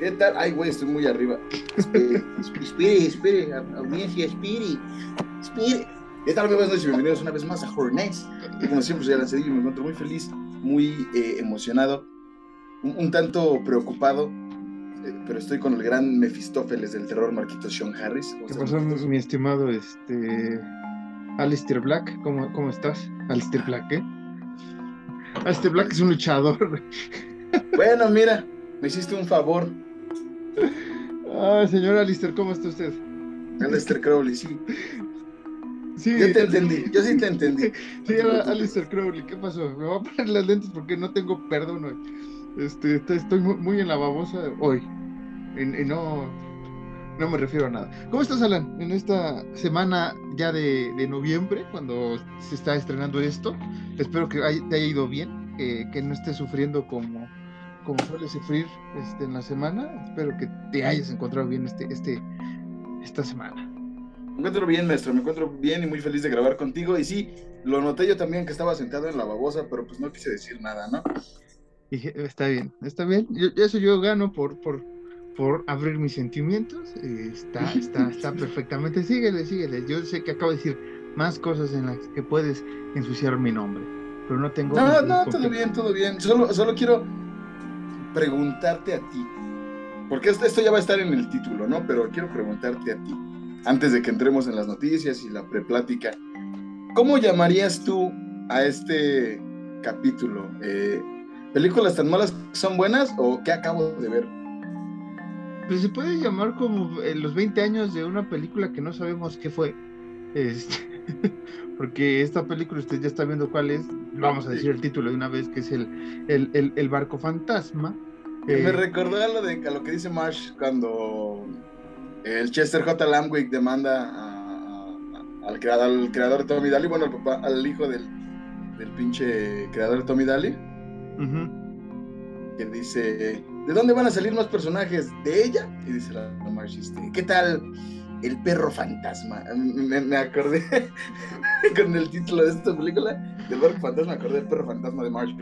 ¿Qué tal? Ay, güey, estoy muy arriba. Espere, espere, espere, audiencia, espere, espere. ¿Qué tal, buenas noches? Bienvenidos una vez más a Hornets. Y como siempre, soy Alan y me encuentro muy feliz, muy eh, emocionado, un, un tanto preocupado, eh, pero estoy con el gran Mefistófeles del terror, Marquito Sean Harris. ¿Cómo ¿Qué pasó, mi estimado este Alistair Black? ¿Cómo, cómo estás? Alistair Black, ¿eh? Alistair Black es un luchador. Bueno, mira, me hiciste un favor, Ay, señor Alistair, ¿cómo está usted? Aleister Crowley, sí. Sí, Yo te entendí, yo sí te entendí. Sí, era Alistair Crowley, ¿qué pasó? Me voy a poner las lentes porque no tengo perdón hoy. Este, estoy- muy, en la babosa hoy. Y, y no, no me refiero a nada. ¿Cómo estás, Alan? En esta semana ya de, de noviembre, cuando se está estrenando esto, espero que hay- te haya ido bien, que, que no estés sufriendo como, como sueles sufrir este, en la semana. Espero que te hayas encontrado bien este, este, esta semana. Me encuentro bien, maestro, me encuentro bien y muy feliz de grabar contigo. Y sí, lo noté yo también que estaba sentado en la babosa, pero pues no quise decir nada, ¿no? Dije, está bien, está bien. Yo, eso yo gano por, por, por abrir mis sentimientos. está, está, está perfectamente. Síguele, síguele. Yo sé que acabo de decir más cosas en las que puedes ensuciar mi nombre, pero no tengo. No, no, todo bien, todo bien. Solo, solo quiero preguntarte a ti, porque esto, ya va a estar en el título, ¿no? Pero quiero preguntarte a ti, antes de que entremos en las noticias y la preplática, ¿cómo llamarías tú a este capítulo? Eh, ¿Películas tan malas son buenas o qué acabo de ver? Pues se puede llamar como eh, los 20 años de una película que no sabemos qué fue. Este, porque esta película usted ya está viendo cuál es. Vamos a decir el título de una vez, que es el, el, el, el barco fantasma. Me Eh, recordó a lo, de, a lo que dice Marsh cuando el Chester J. Lamwick demanda a- a- al, creador, al creador de Tommy Daly, bueno, al papá, al hijo del, del pinche creador de Tommy Daly, ujú. que dice, ¿de dónde van a salir más personajes? ¿De ella? Y dice la, la Marsh, este, ¿qué tal el perro fantasma? Me, me acordé con el título de esta película, del barco fantasma, me acordé del perro fantasma de Marsh.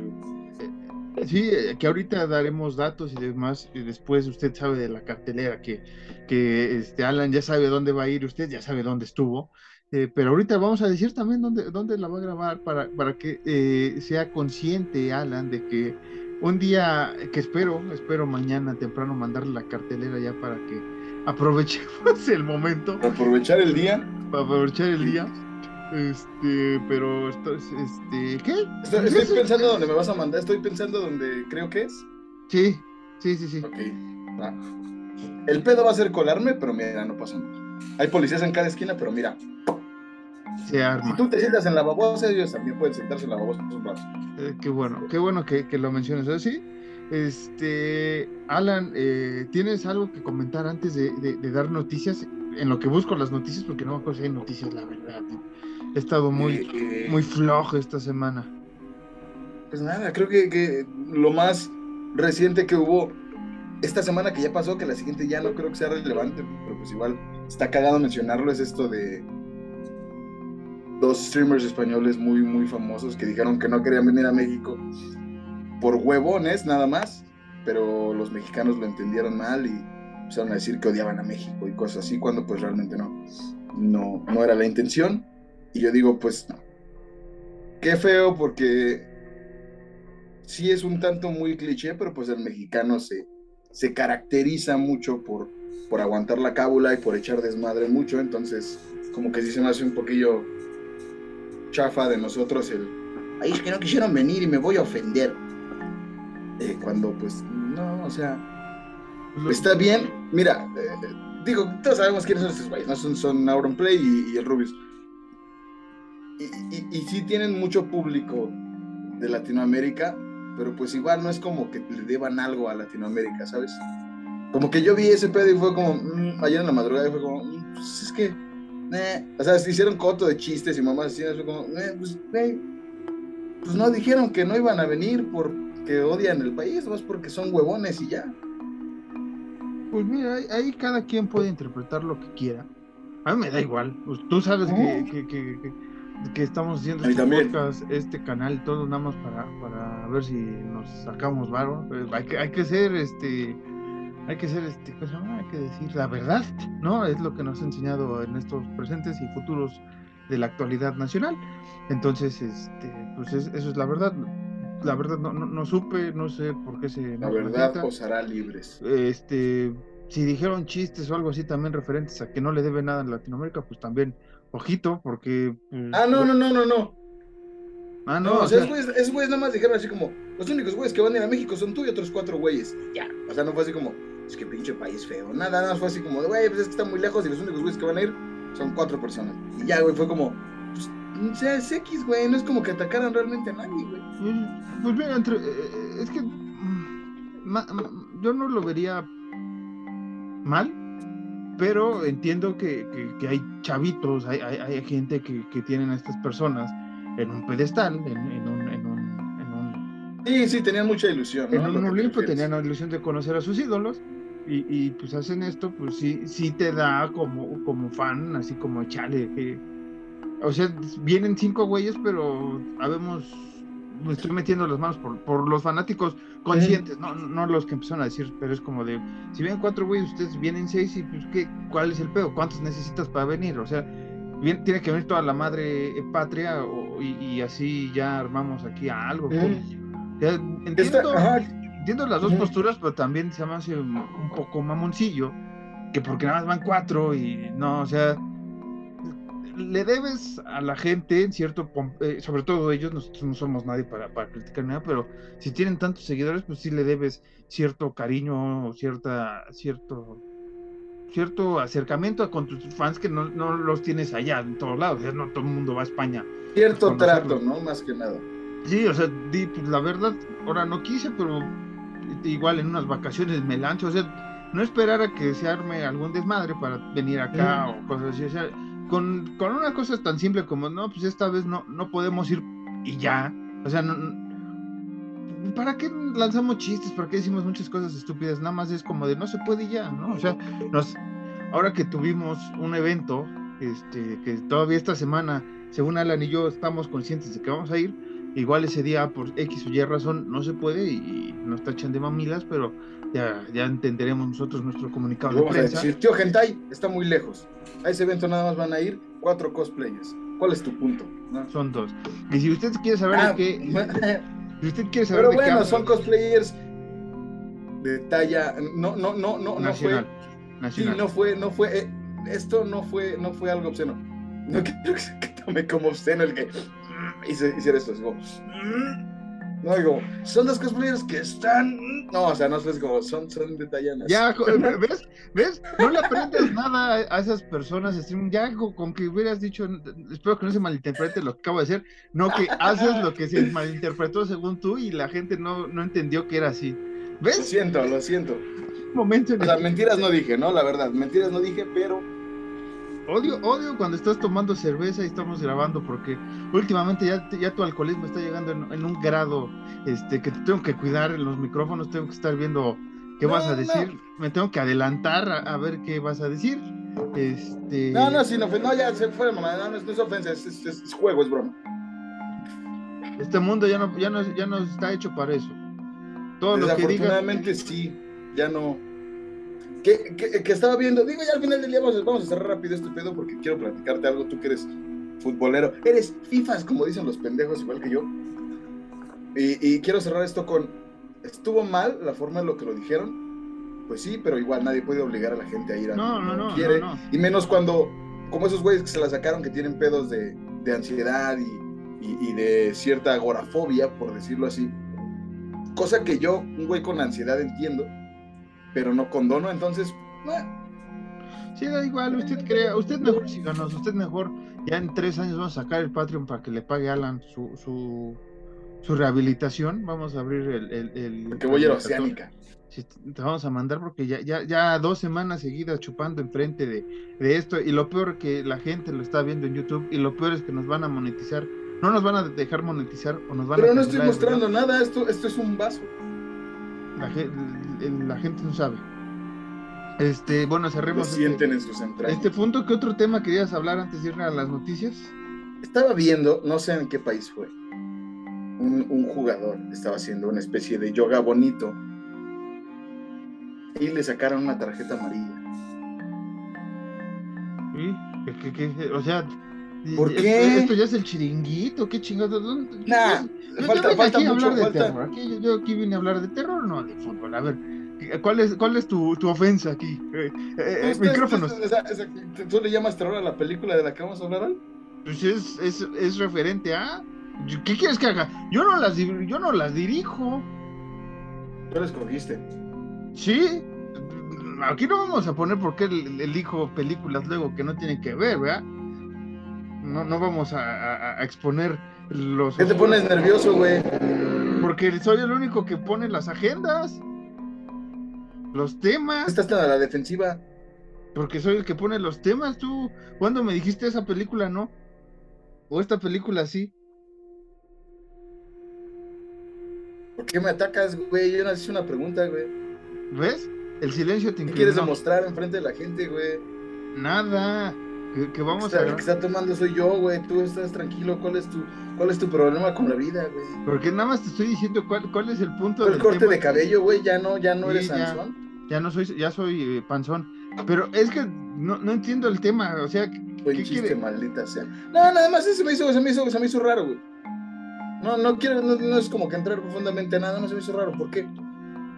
Sí, eh, que ahorita daremos datos y demás, y después usted sabe de la cartelera, que, que este Alan ya sabe dónde va a ir, usted ya sabe dónde estuvo, eh, pero ahorita vamos a decir también dónde, dónde la va a grabar para, para que eh, sea consciente Alan de que un día, que espero, espero mañana temprano mandarle la cartelera ya para que aprovechemos el momento, aprovechar el día. para aprovechar el día. Este, pero esto es, este, ¿qué? Estoy, estoy pensando dónde me vas a mandar, estoy pensando donde creo que es. Sí, sí, sí, sí. Ok. El pedo va a ser colarme, pero mira, no pasa nada. Hay policías en cada esquina, pero mira, Se si arma. tú te sientas en la babosa, ellos también pueden sentarse en la babosa un rato. Eh, qué bueno, qué bueno que, que lo menciones así. Este, Alan, eh, ¿tienes algo que comentar antes de, de- de dar noticias? En lo que busco las noticias, porque no me acuerdo si hay noticias, la verdad. He estado muy, Eh, eh, muy flojo esta semana. Pues nada, creo que, que lo más reciente que hubo esta semana que ya pasó, que la siguiente ya no creo que sea relevante, pero pues igual está cagado mencionarlo, es esto de dos streamers españoles muy, muy famosos que dijeron que no querían venir a México por huevones nada más, pero los mexicanos lo entendieron mal y empezaron a decir que odiaban a México y cosas así, cuando pues realmente no, no, no era la intención. Y yo digo, pues, qué feo porque sí es un tanto muy cliché, pero pues el mexicano se, se caracteriza mucho por, por aguantar la cábula y por echar desmadre mucho, entonces como que sí se me hace un poquillo chafa de nosotros el, ay, es que no quisieron venir y me voy a ofender. Eh, cuando pues no, o sea, está bien, mira, eh, digo, todos sabemos quiénes son estos güeyes, ¿no? Son, son Auron Play y, y el Rubius. Y, y, y sí tienen mucho público de Latinoamérica, pero pues igual no es como que le deban algo a Latinoamérica, ¿sabes? Como que yo vi ese pedo y fue como, mm, ayer en la madrugada y fue como, mm, pues es que, eh. o sea, se hicieron coto de chistes y mamás así, fue como, eh, pues, güey, pues no dijeron que no iban a venir porque odian el país, más porque son huevones y ya. Pues mira, ahí, ahí cada quien puede interpretar lo que quiera. A mí me da igual. Pues tú sabes que, que, que- que- que estamos haciendo este podcast, este canal, todo nada más para, para ver si nos sacamos varo. Pues hay, que, hay que ser este hay que ser, este, hay que decir la verdad, ¿no? Es lo que nos ha enseñado en estos presentes y futuros de la actualidad nacional. Entonces, este, pues eso es la verdad. La verdad no, no, supe, no sé por qué se... La verdad os hará libres. Este, si dijeron chistes o algo así también referentes a que no le debe nada en Latinoamérica, pues también, ojito, porque... Pues, ah, no, no, no, no, no. Ah, no. o sea, esos güeyes nada más dijeron así como, los únicos güeyes que van a ir a México son tú y otros cuatro güeyes. Ya, o sea, no fue así como, es que pinche país feo. Nada, nada, fue así como, güey, pues es que está muy lejos y los únicos güeyes que van a ir son cuatro personas. Y ya, güey, fue como, o sea, es X, güey, no es como que atacaran realmente a nadie, güey. Pues, pues mira, entre, eh, eh, es que mm, yo no lo vería mal, pero entiendo que, que, hay chavitos, hay, hay, hay gente que, que, tienen a estas personas en un pedestal, en, en, un, en, un, en un... Sí, sí, tenían mucha ilusión. En un Olimpo tenían la ilusión de conocer a sus ídolos y, y, pues hacen esto, pues sí, sí te da como, como fan, así como chale, que... O sea, vienen cinco güeyes, pero habemos me estoy metiendo las manos por, por los fanáticos conscientes, no, no los que empezaron a decir, pero es como de, si vienen cuatro güeyes, ustedes vienen seis y pues ¿qué, ¿cuál es el pedo? ¿Cuántos necesitas para venir? O sea, bien, tiene que venir toda la madre patria y, así ya armamos aquí a algo. entiendo, entiendo, las dos posturas, pero también se me hace un poco mamoncillo, que porque nada más van cuatro y no, o sea le debes a la gente, en cierto, eh, sobre todo ellos, nosotros no somos nadie para, para, criticar nada, pero si tienen tantos seguidores, pues sí le debes cierto cariño, cierta, cierto, cierto acercamiento con tus fans que no, los tienes allá en todos lados, no todo el mundo va a España. Cierto trato, ¿no? Más que nada. Sí, o sea, pues, la verdad, ahora no quise, pero igual en unas vacaciones me lanzo, o sea, no esperar a que se arme algún desmadre para venir acá o cosas así, o sea, con, con, una cosa tan simple como, no, pues esta vez no, no podemos ir y ya. O sea, ¿para qué lanzamos chistes? ¿Para qué decimos muchas cosas estúpidas? Nada más es como de no se puede y ya, ¿no? O sea, ahora que tuvimos un evento, este, que todavía esta semana, según Alan y yo, estamos conscientes de que vamos a ir, igual ese día por X o Y razón no se puede y, nos tachan de mamilas, pero ya, ya entenderemos nosotros nuestro comunicado de prensa. decir, tío Gentai está muy lejos. A ese evento nada más van a ir cuatro cosplayers. ¿Cuál es tu punto? Son dos. Y si usted quiere saber ah, qué. si usted quiere saber Pero bueno, son cosplayers de talla. No, no, no, no, nacional, no fue. Sí, no fue, no fue. Eh, esto no fue, no fue algo obsceno. No quiero que se tome como obsceno el que hiciera esto. Es como, no, digo, son dos cosplayers que están. No, o sea, no es como, son, son detallanas. Ya, ¿ves? ¿Ves? No le aprendes nada a esas personas. Ya con que hubieras dicho, espero que no se malinterprete lo que acabo de decir, no que haces lo que se malinterpretó según tú y la gente no, no entendió que era así. ¿Ves? Lo siento, lo siento. momento o sea, mentiras no dije, ¿no? La verdad, mentiras no dije, pero Odio, odio cuando estás tomando cerveza y estamos grabando porque últimamente ya, ya tu alcoholismo está llegando en, un grado este, que tengo que cuidar en los micrófonos, tengo que estar viendo qué vas a decir, me tengo que adelantar a, ver qué vas a decir. Este... No, no, sí, no, ya se fue, mamá, no, no, es, ofensa, es, juego, es broma. Este mundo ya no, ya no, ya no está hecho para eso. Todo lo que diga. sí, ya no que, que, estaba viendo, digo, ya al final del día vamos, vamos, a cerrar rápido este pedo porque quiero platicarte algo, tú que eres futbolero, eres FIFAs, como dicen los pendejos, igual que yo. Y, y, quiero cerrar esto con, ¿estuvo mal la forma en lo que lo dijeron? Pues sí, pero igual nadie puede obligar a la gente a ir a no, no, no, quiere. Y menos cuando, como esos güeyes que se la sacaron que tienen pedos de, de ansiedad y, y, y, de cierta agorafobia, por decirlo así. Cosa que yo, un güey con ansiedad, entiendo pero no condono, entonces... Sí, da igual, usted crea, usted mejor síganos, usted mejor, ya en tres años vamos a sacar el Patreon para que le pague a Alan su, su, su rehabilitación, vamos a abrir el... el, el que voy a ir a Oceánica. te vamos a mandar porque ya, ya, ya dos semanas seguidas chupando enfrente de, de esto y lo peor que la gente lo está viendo en YouTube y lo peor es que nos van a monetizar, no nos van a dejar monetizar o nos van Pero no estoy mostrando nada, esto, esto es un vaso. La, gente no sabe. Este, bueno, cerremos. Lo este sienten en sus entrañas. Este punto, ¿qué otro tema querías hablar antes de ir a las noticias? Estaba viendo, no sé en qué país fue, un, jugador estaba haciendo una especie de yoga bonito y le sacaron una tarjeta amarilla. ¿Sí? O sea, ¿Por esto, qué? Esto ya es el chiringuito, qué chingados. Nah, yo, falta- vine falta aquí a mucho, hablar de falta- terror. Aquí, yo, yo aquí vine a hablar de terror, no de fútbol. A ver, ¿cuál es, cuál es tu, tu ofensa aquí? Eh, eh, eh, Usted- micrófonos. usted- esa- esa- ¿Tú le llamas terror a la película de la que vamos a hablar hoy? Pues es, es, es referente a. ¿Qué quieres que haga? Yo no las, yo no las dirijo. Tú la escogiste. Sí. Aquí no vamos a poner por qué el- elijo películas luego que no tienen que ver, ¿verdad? No, no vamos a, a- a exponer los. ¿Qué te pones nervioso, güey? Porque soy el único que pone las agendas, los temas. Estás a la defensiva. Porque soy el que pone los temas. Tú, ¿cuándo me dijiste esa película no? O esta película sí. ¿Por qué me atacas, güey? Yo no hice una pregunta, güey. ¿Ves? El silencio te ¿Qué quieres demostrar enfrente de la gente, güey? Nada. Que, que vamos Está- a. El que está tomando soy yo, güey. Tú estás tranquilo. ¿Cuál es tu, cuál es tu problema con la vida, güey? Porque nada más te estoy diciendo cuál, cuál es el punto El del corte tema. de cabello, güey, ya no, ya no Sí, eres ya. Sansón. Ya no soy, ya soy eh, panzón. Pero es que no, no entiendo el tema. O sea, Buen ¿Qué chiste, quiere? maldita sea. No, nada más eso me hizo, se me hizo, se me hizo raro, güey. No, no quiero, no, no es como que entrar profundamente a nada, no se me hizo raro. ¿Por qué?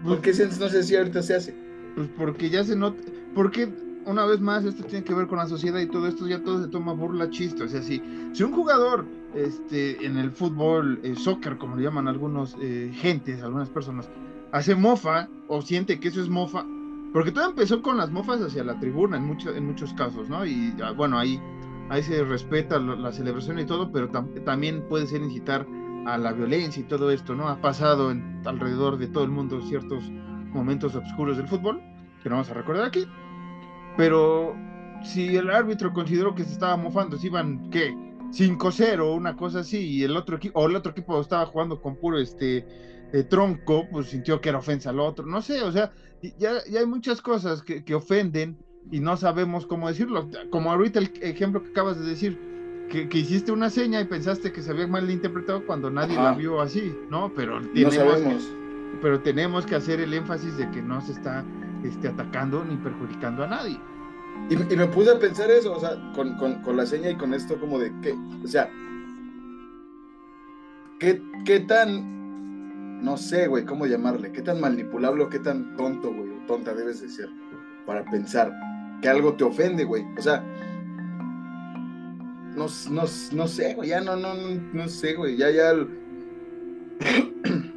pues, ¿Por qué si- no sé si ahorita se hace? pues porque ya se nota. Porque una vez más esto tiene que ver con la sociedad y todo esto ya todo se toma burla chiste. O sea, si, si un jugador este, en el fútbol, eh, soccer, como le llaman algunos eh, gentes, algunas personas, hace mofa o siente que eso es mofa, porque todo empezó con las mofas hacia la tribuna en, mucho- en muchos casos, ¿no? Y ah, bueno, ahí, ahí se respeta lo- la celebración y todo, pero tam- también puede ser incitar a la violencia y todo esto, ¿no? Ha pasado en, alrededor de todo el mundo ciertos momentos oscuros del fútbol, que no vamos a recordar aquí, pero si el árbitro consideró que se estaba mofando, si iban, ¿qué? 5-0, una cosa así, y el otro equipo, o el otro equipo estaba jugando con puro este eh, tronco, pues sintió que era ofensa al otro, no sé, o sea, ya, ya hay muchas cosas que, que ofenden y no sabemos cómo decirlo, como ahorita el ejemplo que acabas de decir, que, que hiciste una seña y pensaste que se había mal interpretado cuando nadie Ajá. la vio así, ¿no? Pero No sabemos. pero tenemos que hacer el énfasis de que no se está este, atacando ni perjudicando a nadie. Y, me puse a pensar eso, o sea, con, con, con la seña y con esto, como de que, o sea, ¿qué, qué tan, no sé, güey, cómo llamarle, qué tan manipulable o qué tan tonto, güey, o tonta debes de ser para pensar que algo te ofende, güey? O sea, no, no, no sé, güey, ya no, no, no, sé, güey, ya, ya.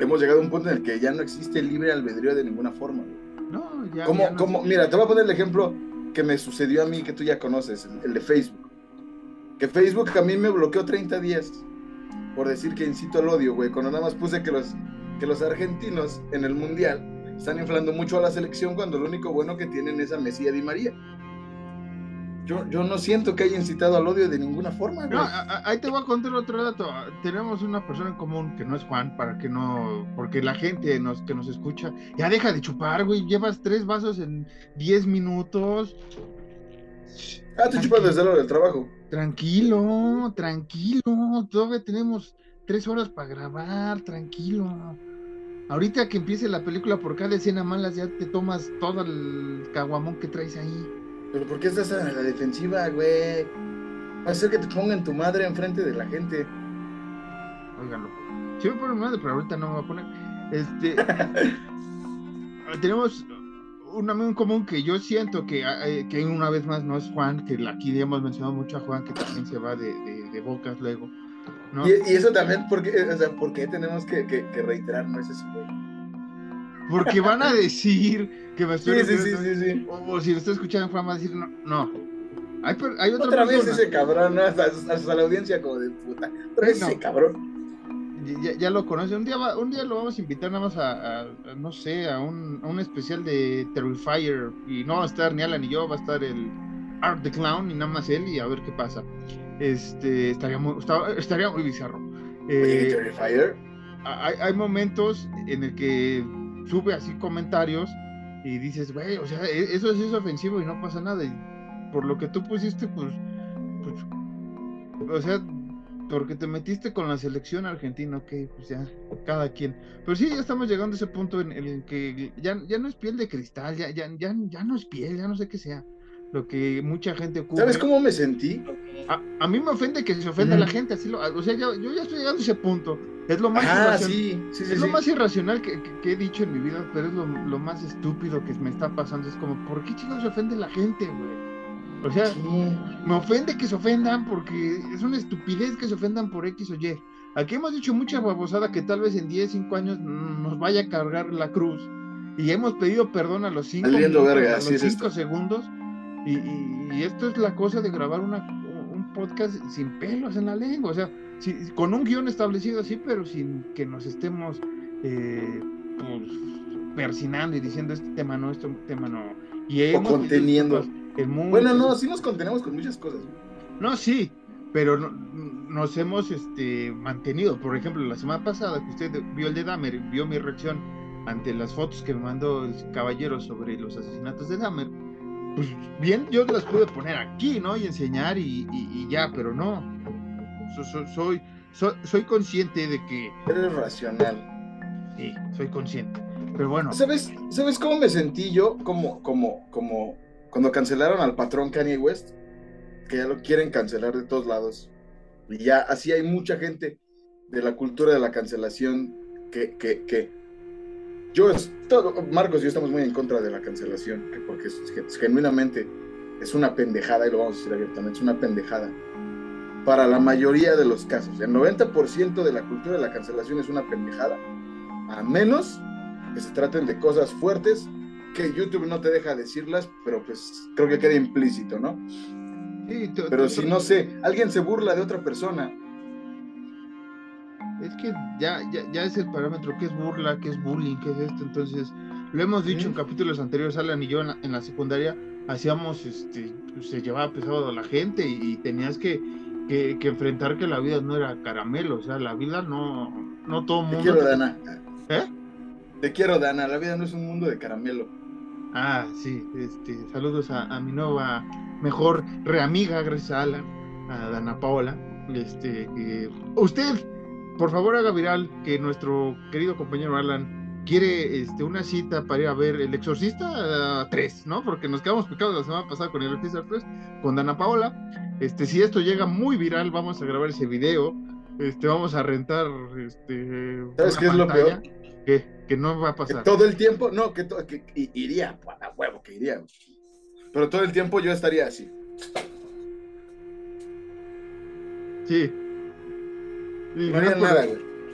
Hemos llegado a un punto en el que ya no existe libre albedrío de ninguna forma, güey. No, ya. ¿Cómo, ya no- cómo? Mira, te voy a poner el ejemplo que me sucedió a mí, que tú ya conoces, el, el de Facebook. Que Facebook a mí me bloqueó 30 días por decir que incito al odio, güey. Cuando nada más puse que los, que los argentinos en el Mundial están inflando mucho a la selección cuando lo único bueno que tienen es a Messi y a Di María. Yo, yo no siento que haya incitado al odio de ninguna forma, güey. No, a- a- ahí te voy a contar otro dato. Tenemos una persona en común que no es Juan, para que no, porque la gente nos, que nos escucha, ya deja de chupar, güey. Llevas tres vasos en 10 minutos. Ah, tú chupas desde lo del trabajo. Tranquilo, tranquilo. Todavía tenemos tres horas para grabar, tranquilo. Ahorita que empiece la película, por cada escena malas ya te tomas todo el caguamón que traes ahí. Pero ¿por qué estás a la defensiva, güey? Va a ser que te pongan tu madre enfrente de la gente. Óiganlo. Sí me pone madre, pero ahorita no me voy a poner. Este. tenemos un amigo en común que yo siento que, eh, que una vez más no es Juan, que aquí ya hemos mencionado mucho a Juan, que también se va de, de- de bocas luego. ¿no? Y, y eso también, porque, o sea, ¿por qué tenemos que, que, que reiterar? No es eso, güey. Porque van a decir que me estoy sí, sí, sí, sí. O, o si lo está escuchando Juan va a decir no. no. Hay, hay otra, Otra vez ese cabrón, ¿no? hasta, hasta la audiencia como de puta. Otra vez No. ese cabrón. ya, ya lo conoce. Un día, va- un día lo vamos a invitar nada más a, a- a, no sé, a un, a un especial de Terrifier. Y no va a estar ni Alan ni yo, va a estar el Art the Clown y nada más él y a ver qué pasa. Este, estaría muy, estaría muy bizarro. Oye, Eh, Terrifier. hay, hay momentos en el que sube así comentarios y dices, güey, o sea, e- eso sí es ofensivo y no pasa nada. Y por lo que tú pusiste, pues, pues o sea, porque te metiste con la selección argentina, ok, pues ya, cada quien. Pero sí, ya estamos llegando a ese punto en, el que ya, ya no es piel de cristal, ya, ya, ya, ya no es piel, ya no sé qué sea. Lo que mucha gente ocupa. ¿Sabes cómo me sentí? A, mí me ofende que se ofenda a la gente, así lo, o sea, yo ya estoy llegando a ese punto. Es lo más ah, irracional, sí, sí, es lo más irracional que, he dicho en mi vida, pero es lo, lo, más estúpido que me está pasando. Es como, ¿por qué chicos se ofende la gente, güey? O sea, me ofende que se ofendan porque es una estupidez que se ofendan por X o Y. Aquí hemos dicho mucha babosada que tal vez en 10, 5 años nos vaya a cargar la cruz. Y hemos pedido perdón a los 5 segundos. Y, esto es la cosa de grabar una, un podcast sin pelos en la lengua. O sea, con un guion establecido así, pero sin que nos estemos eh, pues, persinando y diciendo este tema no, este tema no. Y o conteniendo. Bueno, no, sí nos contenemos con muchas cosas. No, sí, pero nos hemos este, mantenido. Por ejemplo, la semana pasada que usted vio el de Dahmer, vio mi reacción ante las fotos que me mandó el caballero sobre los asesinatos de Dahmer, pues bien, yo las pude poner aquí, ¿no? Y enseñar y, ya, pero no. soy, soy, soy consciente de que... Eres racional. Sí, soy consciente. Pero bueno. ¿Sabes, ¿sabes cómo me sentí yo? Como, como, como cuando cancelaron al patrón Kanye West, que ya lo quieren cancelar de todos lados. Y ya así hay mucha gente de la cultura de la cancelación que, que, que yo, todo, Marcos y yo estamos muy en contra de la cancelación, porque es, genuinamente es una pendejada, y lo vamos a decir abiertamente, es una pendejada. Para la mayoría de los casos, el 90% de la cultura de la cancelación es una pendejada, a menos que se traten de cosas fuertes que YouTube no te deja decirlas, pero pues creo que queda implícito, ¿no? Sí, pero si no sé, alguien se burla de otra persona. Es que ya, ya, es el parámetro, qué es burla, qué es bullying, qué es esto, entonces lo hemos dicho en capítulos anteriores, Alan y yo en la, secundaria hacíamos, este, se llevaba pesado a la gente y, tenías que, que, enfrentar que la vida no era caramelo, o sea, la vida no, no todo mundo... Te quiero, Dana. ¿Eh? Te quiero, Dana, la vida no es un mundo de caramelo. Ah, sí, este, saludos a, mi nueva mejor reamiga, gracias a Alan, a Dana Paola. Este, usted, por favor, haga viral que nuestro querido compañero Alan quiere este, una cita para ir a ver El Exorcista 3, ¿no? Porque nos quedamos picados la semana pasada con El Exorcista 3, con Dana Paola. Este, si esto llega muy viral, vamos a grabar ese video. Este, vamos a rentar este, ¿Sabes qué es lo peor? Que, no va a pasar. todo el tiempo, no, que, que iría, a huevo, que iría. Pero todo el tiempo yo estaría así. Sí. No haría nada,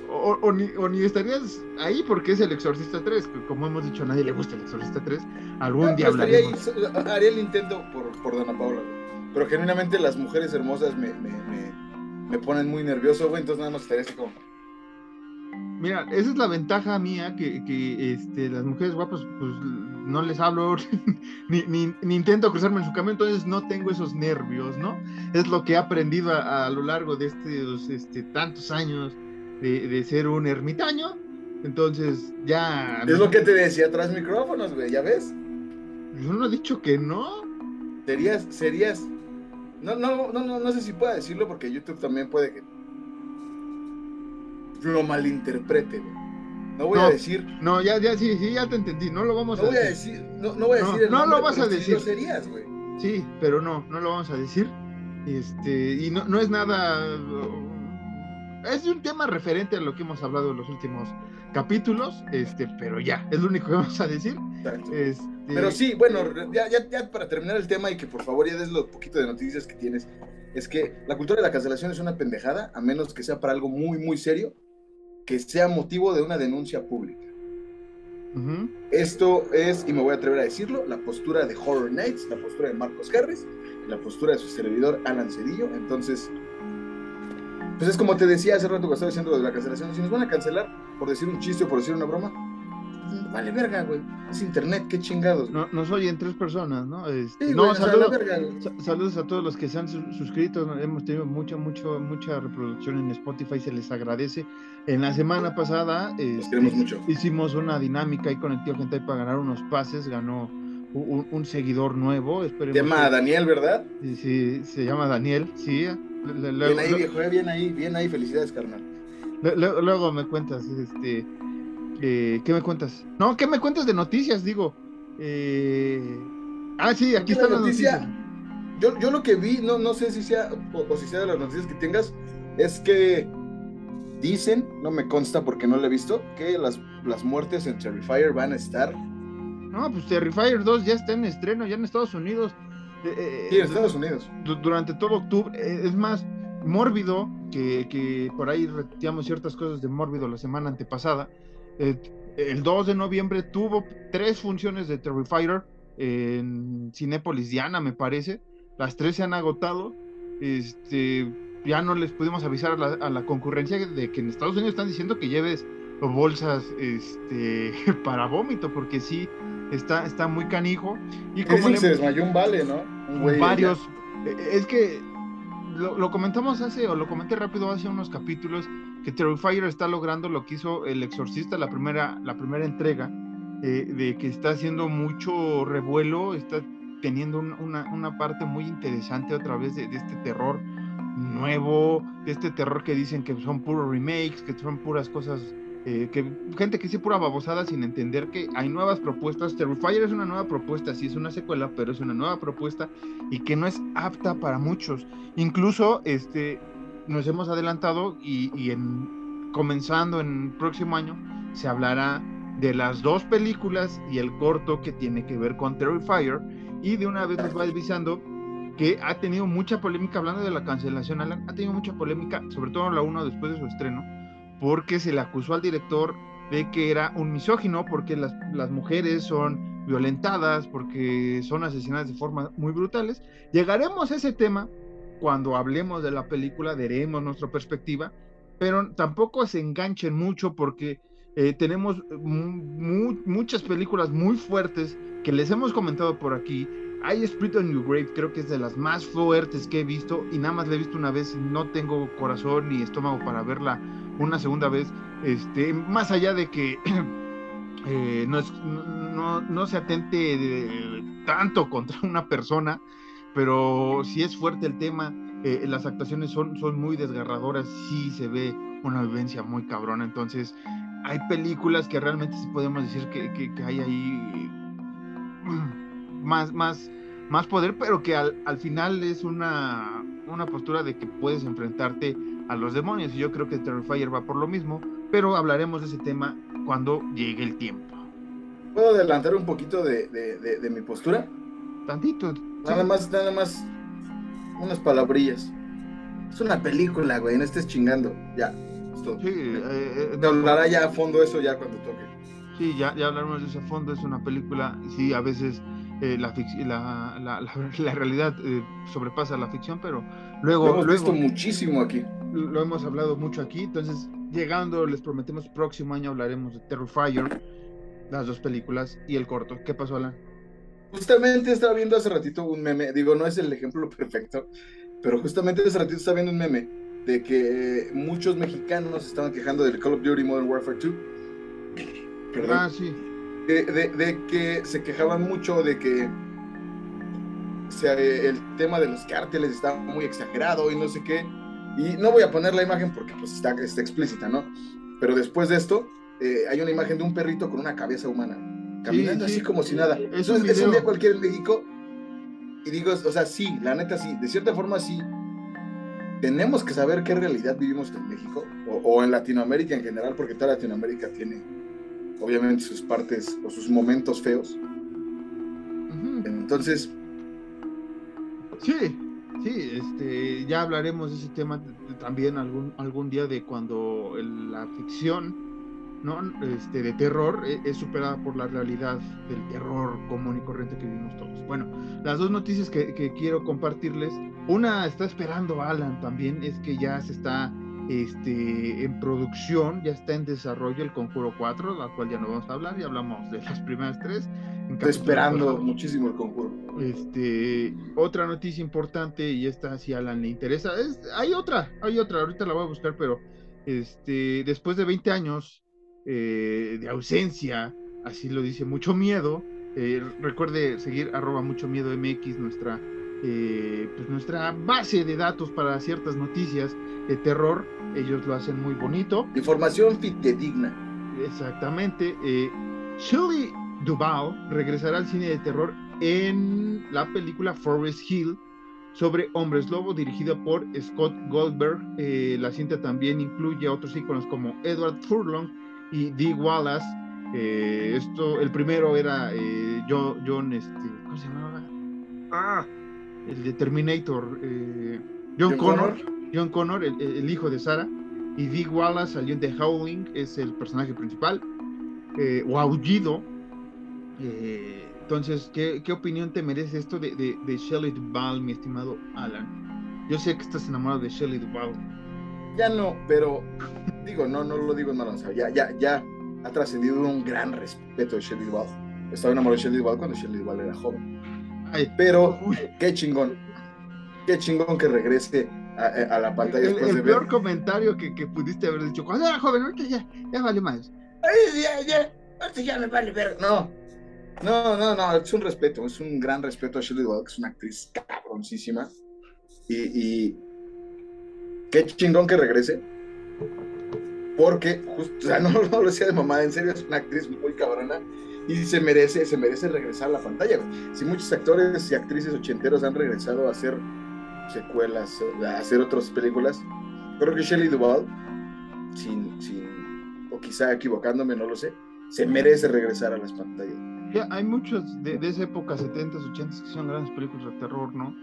O, ni, estarías ahí porque es el Exorcista 3, que como hemos dicho, a nadie le gusta el Exorcista 3. Algún día hablaremos. haría el intento por, por Dana Paula, Pero genuinamente las mujeres hermosas me, me, me, me ponen muy nervioso, güey. Entonces nada más estaría así como. Mira, esa es la ventaja mía, que, que este, las mujeres guapas, pues no les hablo, ni, ni, intento cruzarme en su camino, entonces no tengo esos nervios, ¿no? Es lo que he aprendido a, lo largo de estos este, tantos años de, de, ser un ermitaño. Entonces, ya. Es lo que te decía tras micrófonos, güey, ¿ya ves? Yo no he dicho que no. Serías, serías. No, no, no, no, no sé si pueda decirlo porque YouTube también puede que lo malinterprete, No voy a decir. No, ya, ya, sí, sí, ya te entendí. No lo vamos a, decir. No, no voy a decir. no lo vas a decir. serías, güey. Sí, pero no, no lo vamos a decir. Este, y no, no es nada. Es un tema referente a lo que hemos hablado en los últimos capítulos, este, pero ya, es lo único que vamos a decir. Este... Pero sí, bueno, ya, ya, ya para terminar el tema y que por favor ya des lo poquito de noticias que tienes, es que la cultura de la cancelación es una pendejada, a menos que sea para algo muy, muy serio que sea motivo de una denuncia pública. Esto es, y me voy a atrever a decirlo, la postura de Horror Nights, la postura de Marcos Harris, la postura de su servidor Alan Cedillo. Entonces, pues es como te decía hace rato que estaba diciendo de la cancelación, si nos van a cancelar por decir un chiste o por decir una broma, vale verga, güey. Es internet, qué chingados. No, nos oyen tres personas, ¿no? Este, no, saludos, saludos a todos los que se han suscrito. Hemos tenido mucha, mucho, mucha reproducción en Spotify, se les agradece. En la semana pasada este, hicimos una dinámica ahí con el tío Gente para ganar unos pases, ganó un, seguidor nuevo. se llama Daniel, ¿verdad? Sí, sí, se llama Daniel, sí. bien ahí, viejo, eh, bien ahí, bien ahí, felicidades, carnal. Luego, me cuentas, este, eh, ¿qué me cuentas? No, ¿qué me cuentas de noticias? Digo, eh, ah, sí, aquí está la noticia. Yo, yo lo que vi, no, no sé si sea, o, si sea de las noticias que tengas, es que dicen, no me consta porque no lo he visto, que las, las muertes en Terrifier van a estar. No, pues Terrifier 2 ya está en estreno, ya en Estados Unidos. Eh, sí, en Estados Unidos. Durante todo octubre, es más, Mórbido, que, por ahí reteamos ciertas cosas de Mórbido la semana antepasada, eh, el 2 de noviembre tuvo tres funciones de Terrifier en Cinépolis Diana, me parece. Las tres se han agotado. Este, ya no les pudimos avisar a la, concurrencia de que en Estados Unidos están diciendo que lleves bolsas este, para vómito, porque sí, está, está muy canijo. Y como se desmayó un vale, ¿no? varios. Eh, es que lo, comentamos hace, o lo comenté rápido hace unos capítulos, que Terrifier está logrando lo que hizo El Exorcista, la primera, la primera entrega, eh, de que está haciendo mucho revuelo, está teniendo una, parte muy interesante otra vez de, este terror nuevo, de este terror que dicen que son puros remakes, que son puras cosas eh, que gente que dice pura babosada sin entender que hay nuevas propuestas. Terrifier es una nueva propuesta, sí es una secuela, pero es una nueva propuesta y que no es apta para muchos. Incluso este, nos hemos adelantado y, en, comenzando en el próximo año se hablará de las dos películas y el corto que tiene que ver con Terrifier y de una vez nos va avisando que ha tenido mucha polémica hablando de la cancelación, Alan, ha tenido mucha polémica, sobre todo la 1 después de su estreno porque se le acusó al director de que era un misógino, porque las, las mujeres son violentadas, porque son asesinadas de formas muy brutales. Llegaremos a ese tema cuando hablemos de la película, daremos nuestra perspectiva, pero tampoco se enganchen mucho porque eh, tenemos muchas películas muy fuertes que les hemos comentado por aquí. Hay Spirit on Your Grave, creo que es de las más fuertes que he visto y nada más la he visto una vez no tengo corazón ni estómago para verla una segunda vez, este, más allá de que eh, no, no, se atente tanto contra una persona, pero si es fuerte el tema, eh, las actuaciones son, son muy desgarradoras, sí se ve una vivencia muy cabrona, entonces hay películas que realmente sí podemos decir que, que, hay ahí más, más, más poder, pero que al, al final es una, una postura de que puedes enfrentarte a los demonios. Y yo creo que Terrifier va por lo mismo, pero hablaremos de ese tema cuando llegue el tiempo. ¿Puedo adelantar un poquito de, de, mi postura? Tantito. Nada más, nada más unas palabrillas. Es una película, güey, no estés chingando. Ya, Sí, eh, eh hablará ya a fondo eso ya cuando toque. Sí, ya, ya hablaremos de eso a fondo. Es una película, sí, a veces eh, la, la, la, realidad eh, sobrepasa la ficción, pero luego... Lo hemos visto muchísimo aquí. Lo hemos hablado mucho aquí, entonces llegando les prometemos próximo año hablaremos de Terrifier, las dos películas y el corto. ¿Qué pasó, Alan? Justamente estaba viendo hace ratito un meme, digo, no es el ejemplo perfecto, pero justamente hace ratito estaba viendo un meme de que muchos mexicanos estaban quejando del Call of Duty Modern Warfare 2. Ah, sí de, que se quejaban mucho de que el tema de los cárteles estaba muy exagerado y no sé qué. Y no voy a poner la imagen porque pues está, está explícita, ¿no? Pero después de esto, eh, hay una imagen de un perrito con una cabeza humana, caminando así como si nada. Eso es, es, un día cualquier en México. Y digo, o sea, sí, la neta sí, de cierta forma sí. Tenemos que saber qué realidad vivimos en México o, o en Latinoamérica en general, porque toda Latinoamérica tiene obviamente sus partes o sus momentos feos. Entonces... Sí, sí, este, ya hablaremos de ese tema también algún, algún día de cuando la ficción ¿no? este, de terror e, es, superada por la realidad del terror común y corriente que vivimos todos. Bueno, las dos noticias que, que quiero compartirles, una está esperando Alan también, es que ya se está este, en producción, ya está en desarrollo el Conjuro 4, la cual ya no vamos a hablar, y hablamos de las primeras tres. Estoy esperando muchísimo el Conjuro. Este, otra noticia importante, y esta si a Alan le interesa, es, hay otra, hay otra, ahorita la voy a buscar, pero este, después de 20 años eh, de ausencia, así lo dice, mucho miedo, eh, recuerde seguir arroba mucho miedo MX, nuestra eh, pues nuestra base de datos para ciertas noticias de terror. Ellos lo hacen muy bonito. Información fidedigna. Exactamente. Eh, Shelley Duvall regresará al cine de terror en la película Forest Hill sobre Hombres Lobo, dirigida por Scott Goldberg. Eh, la cinta también incluye a otros íconos como Edward Furlong y Dee Wallace. Eh, esto, el primero era John, John, este, ¿cómo se llamaba? Ah, el de Terminator, eh, John, John Connor, Connor. John Connor, el, el hijo de Sarah, y Dee Wallace en The Howling, es el personaje principal, eh, o Aullido. Eh, entonces, ¿qué, ¿qué opinión te merece esto de, de, de Shelley Duvall, mi estimado Alan? Yo sé que estás enamorado de Shelley Duvall. Ya no, pero digo, no, no lo digo, no, no, ya, ya, ya ha trascendido un gran respeto de Shelley Duvall. Estaba enamorado de Shelley Duvall cuando Shelley Duvall era joven. Ay, Pero qué chingón, qué chingón que regrese a, a la pantalla el, después el de peor ver. comentario que, que pudiste haber dicho cuando era joven, ahorita ya, ya vale más. Ay, ya, ya, ahorita ya me vale ver. No, no, no, no, es un respeto, es un gran respeto a Shelley Duvall, que es una actriz cabroncísima. Y, y qué chingón que regrese. Porque, justo, o sea, no, no lo decía de mamá, en serio es una actriz muy cabrona y se merece, se merece regresar a la pantalla. Si muchos actores y actrices ochenteros han regresado a hacer secuelas, a hacer otras películas, creo que Shelley Duvall, sin, sin, o quizá equivocándome, no lo sé, se merece regresar a las pantallas. Ya, hay muchos de, de esa época, 70s, 80s, que son grandes películas de terror, ¿no?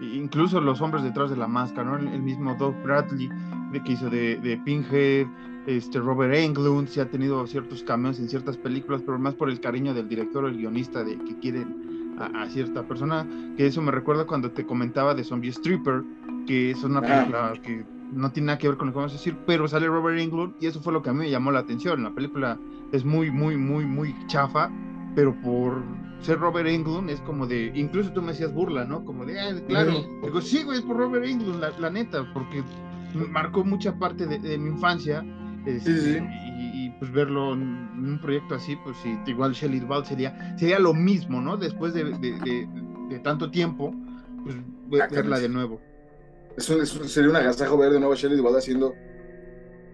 E incluso Los Hombres Detrás de la Máscara, ¿no? El mismo Doug Bradley, de, que hizo de, de Pinhead, este, Robert Englund, sí ha tenido ciertos cameos en ciertas películas, pero más por el cariño del director o el guionista de que quieren a, a, cierta persona, que eso me recuerda cuando te comentaba de Zombie Stripper, que es una película ah. que no tiene nada que ver con lo que vamos a decir, pero sale Robert Englund y eso fue lo que a mí me llamó la atención. La película es muy, muy, muy, muy chafa, pero por ser Robert Englund es como de, incluso tú me hacías burla, ¿no? Como de, ah, claro, mm. digo, sí, güey, es por Robert Englund, la, la neta, porque marcó mucha parte de, de mi infancia. Este, sí, sí. Y, y, pues verlo en, un proyecto así, pues igual Shelley Duvall sería, sería lo mismo, ¿no? Después de, de, de tanto tiempo, pues verla de nuevo. Eso, eso, sería un agasajo ver de nuevo a Shelley Duvall haciendo.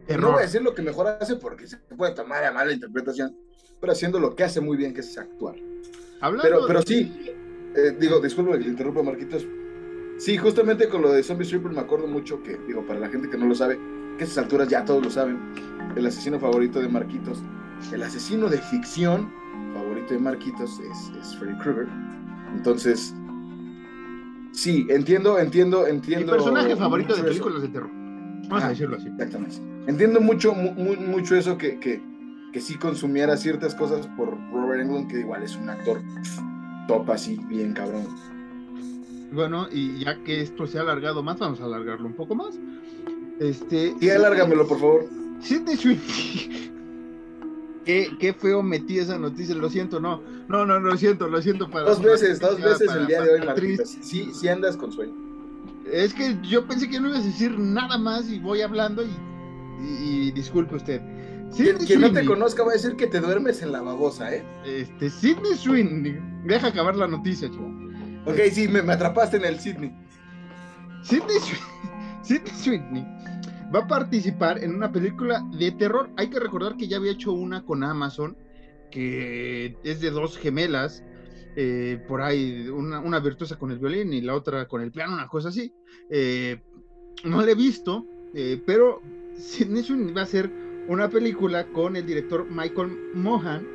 Error. No voy a decir lo que mejor hace porque se puede tomar a mala interpretación, pero haciendo lo que hace muy bien, que es actuar. Hablando pero, pero sí, eh, digo, disculpa que te interrumpa, Marquitos. Sí, justamente con lo de Zombie Stripper me acuerdo mucho que, digo, para la gente que no lo sabe, que a estas alturas ya todos lo saben, el asesino favorito de Marquitos, el asesino de ficción favorito de Marquitos es, es Freddy Krueger. Entonces, sí, entiendo, entiendo, entiendo. Mi personaje favorito de películas eso. de terror. Vamos ah, a decirlo así. Exactamente. Entiendo mucho, mu mucho eso que, que, que, sí consumiera ciertas cosas por Robert Englund, que igual es un actor top así, bien cabrón. Bueno, y ya que esto se ha alargado más, vamos a alargarlo un poco más. Este. Sí, alárgamelo, por favor. Sidney Sweeney. Qué, qué, feo metí esa noticia, lo siento, no, no, no, lo siento, lo siento para... Dos veces, dos veces para, el día de hoy, Marquitas. Sí, sí andas con sueño. Es que yo pensé que no ibas a decir nada más y voy hablando y, y, y disculpe usted. Sidney Quien, quien no te conozca va a decir que te duermes en la babosa, ¿eh? Este, Sidney Sweeney, deja acabar la noticia, chico. Ok, sí, me, me atrapaste en el Sidney. Sidney, Sidney Sweeney va a participar en una película de terror. Hay que recordar que ya había hecho una con Amazon, que es de dos gemelas, eh, por ahí, una, virtuosa con el violín y la otra con el piano, una cosa así. Eh, no la he visto, eh, pero Sweeney va a hacer una película con el director Michael Mohan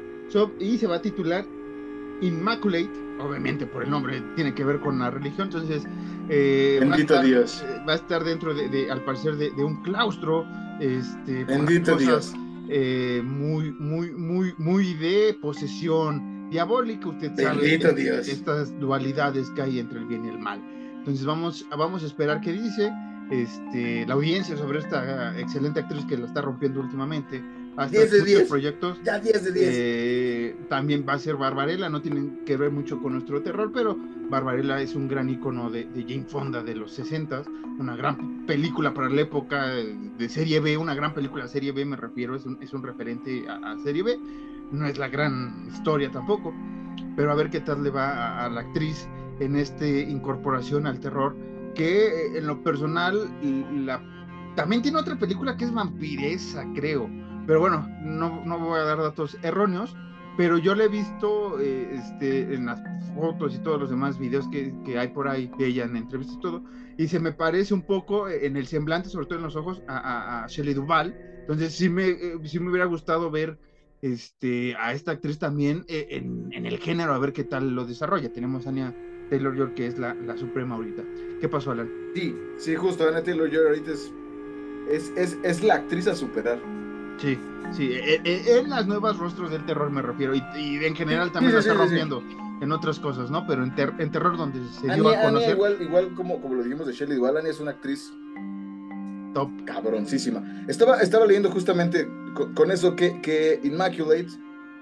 y se va a titular Immaculate, obviamente por el nombre tiene que ver con la religión, entonces eh, bendito va estar, Dios, va a estar dentro de, de al parecer de, de, un claustro, este, bendito cosas, Dios, eh, muy, muy, muy, muy de posesión diabólica, usted bendito sabe Dios. estas dualidades que hay entre el bien y el mal. Entonces vamos, vamos a esperar qué dice este, la audiencia sobre esta excelente actriz que la está rompiendo últimamente. Hasta 10 de 10. proyectos. Ya 10 de 10. Eh, también va a ser Barbarella, no tienen que ver mucho con nuestro terror, pero Barbarella es un gran icono de, de Jane Fonda de los 60, una gran película para la época de serie B, una gran película de serie B, me refiero, es un, es un referente a, a, serie B. No es la gran historia tampoco, pero a ver qué tal le va a, a la actriz. en esta incorporación al terror, que eh, en lo personal la, también tiene otra película que es vampiresa, creo. Pero bueno, no, no voy a dar datos erróneos, pero yo le he visto eh, este, en las fotos y todos los demás videos que, que, hay por ahí de ella en entrevistas y todo, y se me parece un poco en el semblante, sobre todo en los ojos, a, a, Shelley Duvall. Entonces sí me, eh, sí me hubiera gustado ver este, a esta actriz también en, en, el género, a ver qué tal lo desarrolla. Tenemos a Anya Taylor York, que es la, la suprema ahorita. ¿Qué pasó, Alan? Sí, sí, justo, Anya Taylor York ahorita es, es, es, es la actriz a superar. Sí, sí, e, e, en las nuevas rostros del terror me refiero, y, y en general también sí, sí, la está rompiendo en otras cosas, ¿no? Pero en, ter, en terror donde se dio Anya, a conocer. Anya igual, igual como, como lo dijimos de Shelley Duvall, Anya es una actriz top. Cabroncísima. Estaba, estaba leyendo justamente con, con eso que, que Immaculate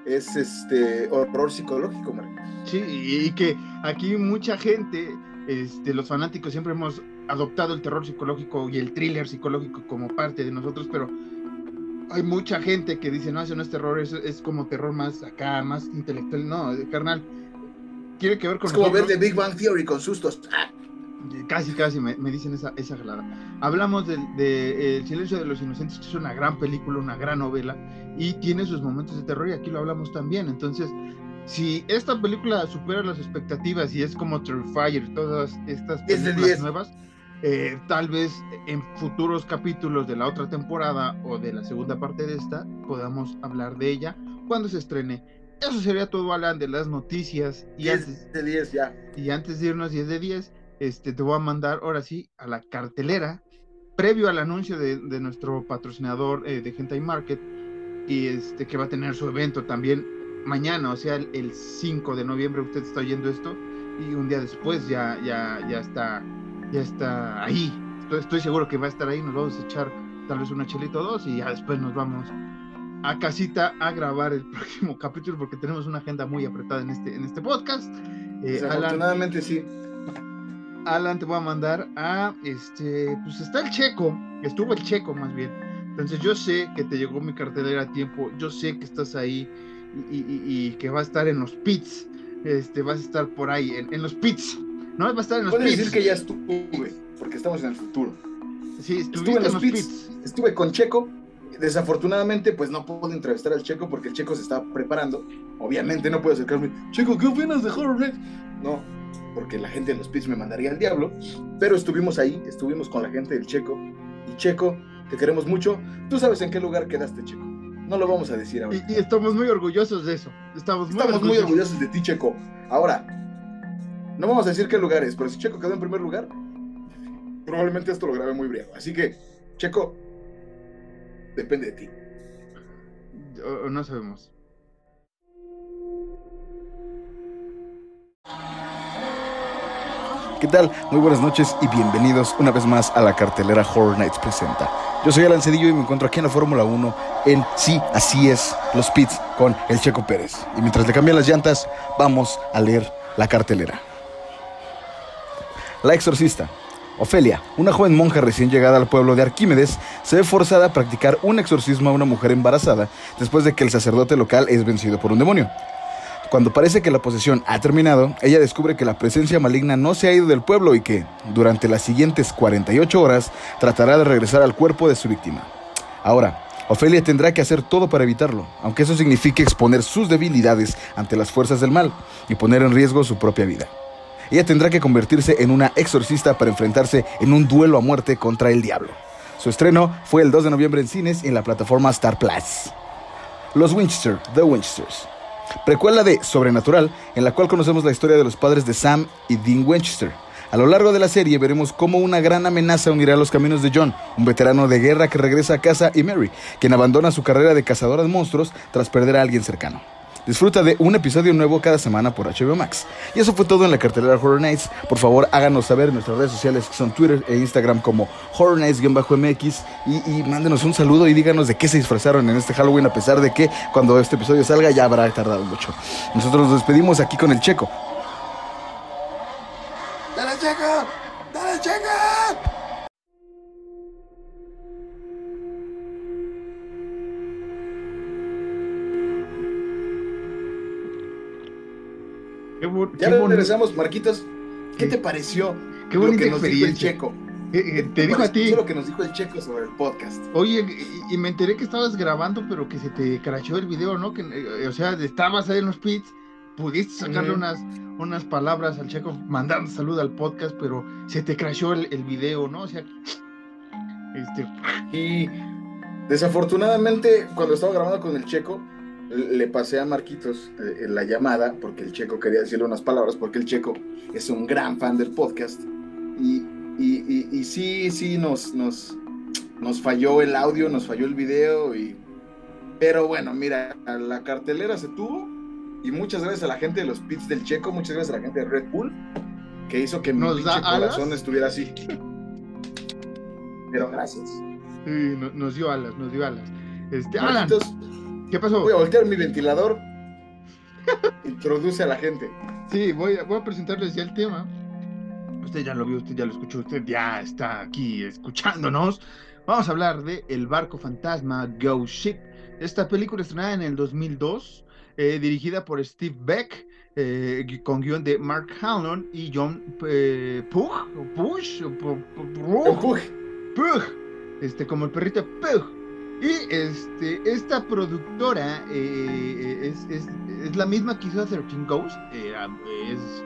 es este horror psicológico, Marcos. Sí, y, y que aquí mucha gente, este, los fanáticos siempre hemos adoptado el terror psicológico y el thriller psicológico como parte de nosotros, pero hay mucha gente que dice, no, eso no es terror, eso es como terror más acá, más intelectual. No, carnal, tiene que ver con... Es como ver de Big Bang Theory con sustos. Ah. Casi, casi me, me, dicen esa, esa jalada. Hablamos de, de, El silencio de los inocentes, que es una gran película, una gran novela, y tiene sus momentos de terror, y aquí lo hablamos también. Entonces, si esta película supera las expectativas y es como Terrifier, todas estas películas nuevas, eh, tal vez en futuros capítulos de la otra temporada o de la segunda parte de esta podamos hablar de ella cuando se estrene. Eso sería todo, Alan, de las noticias. Y 10 antes, de 10 ya. Y antes de irnos 10 de 10, este, te voy a mandar ahora sí a la cartelera, previo al anuncio de, de nuestro patrocinador eh, de Hentai Market, y este, que va a tener su evento también mañana, o sea, el, el 5 de noviembre, usted está oyendo esto, y un día después ya, ya, ya está ya está ahí. Estoy, estoy, seguro que va a estar ahí. Nos vamos a echar tal vez una chelita o dos y ya después nos vamos a casita a grabar el próximo capítulo porque tenemos una agenda muy apretada en este, en este podcast. Eh, Afortunadamente Alan, sí. Alan, te voy a mandar a este, pues está el checo, estuvo el checo más bien. Entonces yo sé que te llegó mi cartelera a tiempo, yo sé que estás ahí y, y, y que va a estar en los pits, este, vas a estar por ahí, en, en los pits, no, va a estar en los Puedes pits. decir que ya estuve, porque estamos en el futuro. Sí, estuve en los, los pits, pits, Estuve con Checo. Desafortunadamente, pues no puedo entrevistar al Checo porque el Checo se estaba preparando. Obviamente no puedo acercarme. Checo, ¿qué opinas de Horror? No, porque la gente de los pits me mandaría al diablo. Pero estuvimos ahí, estuvimos con la gente del Checo. Y Checo, te queremos mucho. Tú sabes en qué lugar quedaste, Checo. No lo vamos a decir ahora. Y, y, estamos muy orgullosos de eso. Estamos muy, estamos orgullosos. muy orgullosos de ti, Checo. Ahora, no vamos a decir qué lugar es, pero si Checo quedó en primer lugar, probablemente esto lo grabe muy breve. Así que, Checo, depende de ti. O, no sabemos. ¿Qué tal? Muy buenas noches y bienvenidos una vez más a la cartelera Horror Nights Presenta. Yo soy Alan Cedillo y me encuentro aquí en la Fórmula 1 en Sí, así es, los pits con el Checo Pérez. Y mientras le cambian las llantas, vamos a leer la cartelera. La exorcista. Ofelia, una joven monja recién llegada al pueblo de Arquímedes, se ve forzada a practicar un exorcismo a una mujer embarazada después de que el sacerdote local es vencido por un demonio. Cuando parece que la posesión ha terminado, ella descubre que la presencia maligna no se ha ido del pueblo y que, durante las siguientes 48 horas, tratará de regresar al cuerpo de su víctima. Ahora, Ofelia tendrá que hacer todo para evitarlo, aunque eso signifique exponer sus debilidades ante las fuerzas del mal y poner en riesgo su propia vida. Ella tendrá que convertirse en una exorcista para enfrentarse en un duelo a muerte contra el diablo. Su estreno fue el 2 de noviembre en cines en la plataforma Star Plus. Los Winchester, The Winchesters. Precuela de Sobrenatural, en la cual conocemos la historia de los padres de Sam y Dean Winchester. A lo largo de la serie veremos cómo una gran amenaza unirá los caminos de John, un veterano de guerra que regresa a casa, y Mary, quien abandona su carrera de cazadora de monstruos tras perder a alguien cercano. Disfruta de un episodio nuevo cada semana por HBO Max. Y eso fue todo en la cartelera Horror Nights. Por favor, háganos saber en nuestras redes sociales, que son Twitter e Instagram como Horror Nights-MX. Y, y mándenos un saludo y díganos de qué se disfrazaron en este Halloween, a pesar de que cuando este episodio salga ya habrá tardado mucho. Nosotros nos despedimos aquí con el Checo. ¡Dale, Checo! ¡Dale, Checo! Qué, ya qué regresamos, Marquitos. ¿Qué te pareció Qué lo bonita que nos dijo el. Checo? Eh, eh, te dijo a ti. lo que nos dijo el Checo sobre el podcast? Oye, y, me enteré que estabas grabando, pero que se te crashó el video, ¿no? Que, eh, o sea, estabas ahí en los pits, pudiste sacarle unas, unas palabras al checo, mandando salud al podcast, pero se te crashó el, el video, ¿no? O sea, este, Y desafortunadamente, cuando estaba grabando con el Checo, le pasé a Marquitos eh, la llamada, porque el Checo quería decirle unas palabras, porque el Checo es un gran fan del podcast. Y, y- y- y sí, sí, nos, nos, nos falló el audio, nos falló el video. Y... Pero bueno, mira, la cartelera se tuvo. Y muchas gracias a la gente de los pits del Checo, muchas gracias a la gente de Red Bull, que hizo que mi ¿Nos pinche da alas? corazón estuviera así. Pero gracias. sí, no- nos dio alas, nos dio alas. Este, Alan, Marquitos, ¿qué pasó? Voy a voltear mi ventilador. Introduce a la gente. Sí, voy a, voy a presentarles ya el tema. Usted ya lo vio, usted ya lo escuchó, usted ya está aquí escuchándonos. Vamos a hablar de El barco fantasma Ghost Ship. Esta película estrenada en el 2002, eh, dirigida por Steve Beck, eh, con guion de Mark Hanlon y John eh, Pugh, Push, Pugh, Empuje. Pug, este, como el perrito Pug. Y este, esta productora eh, es, es- es la misma que hizo 13 Ghosts. eh, es-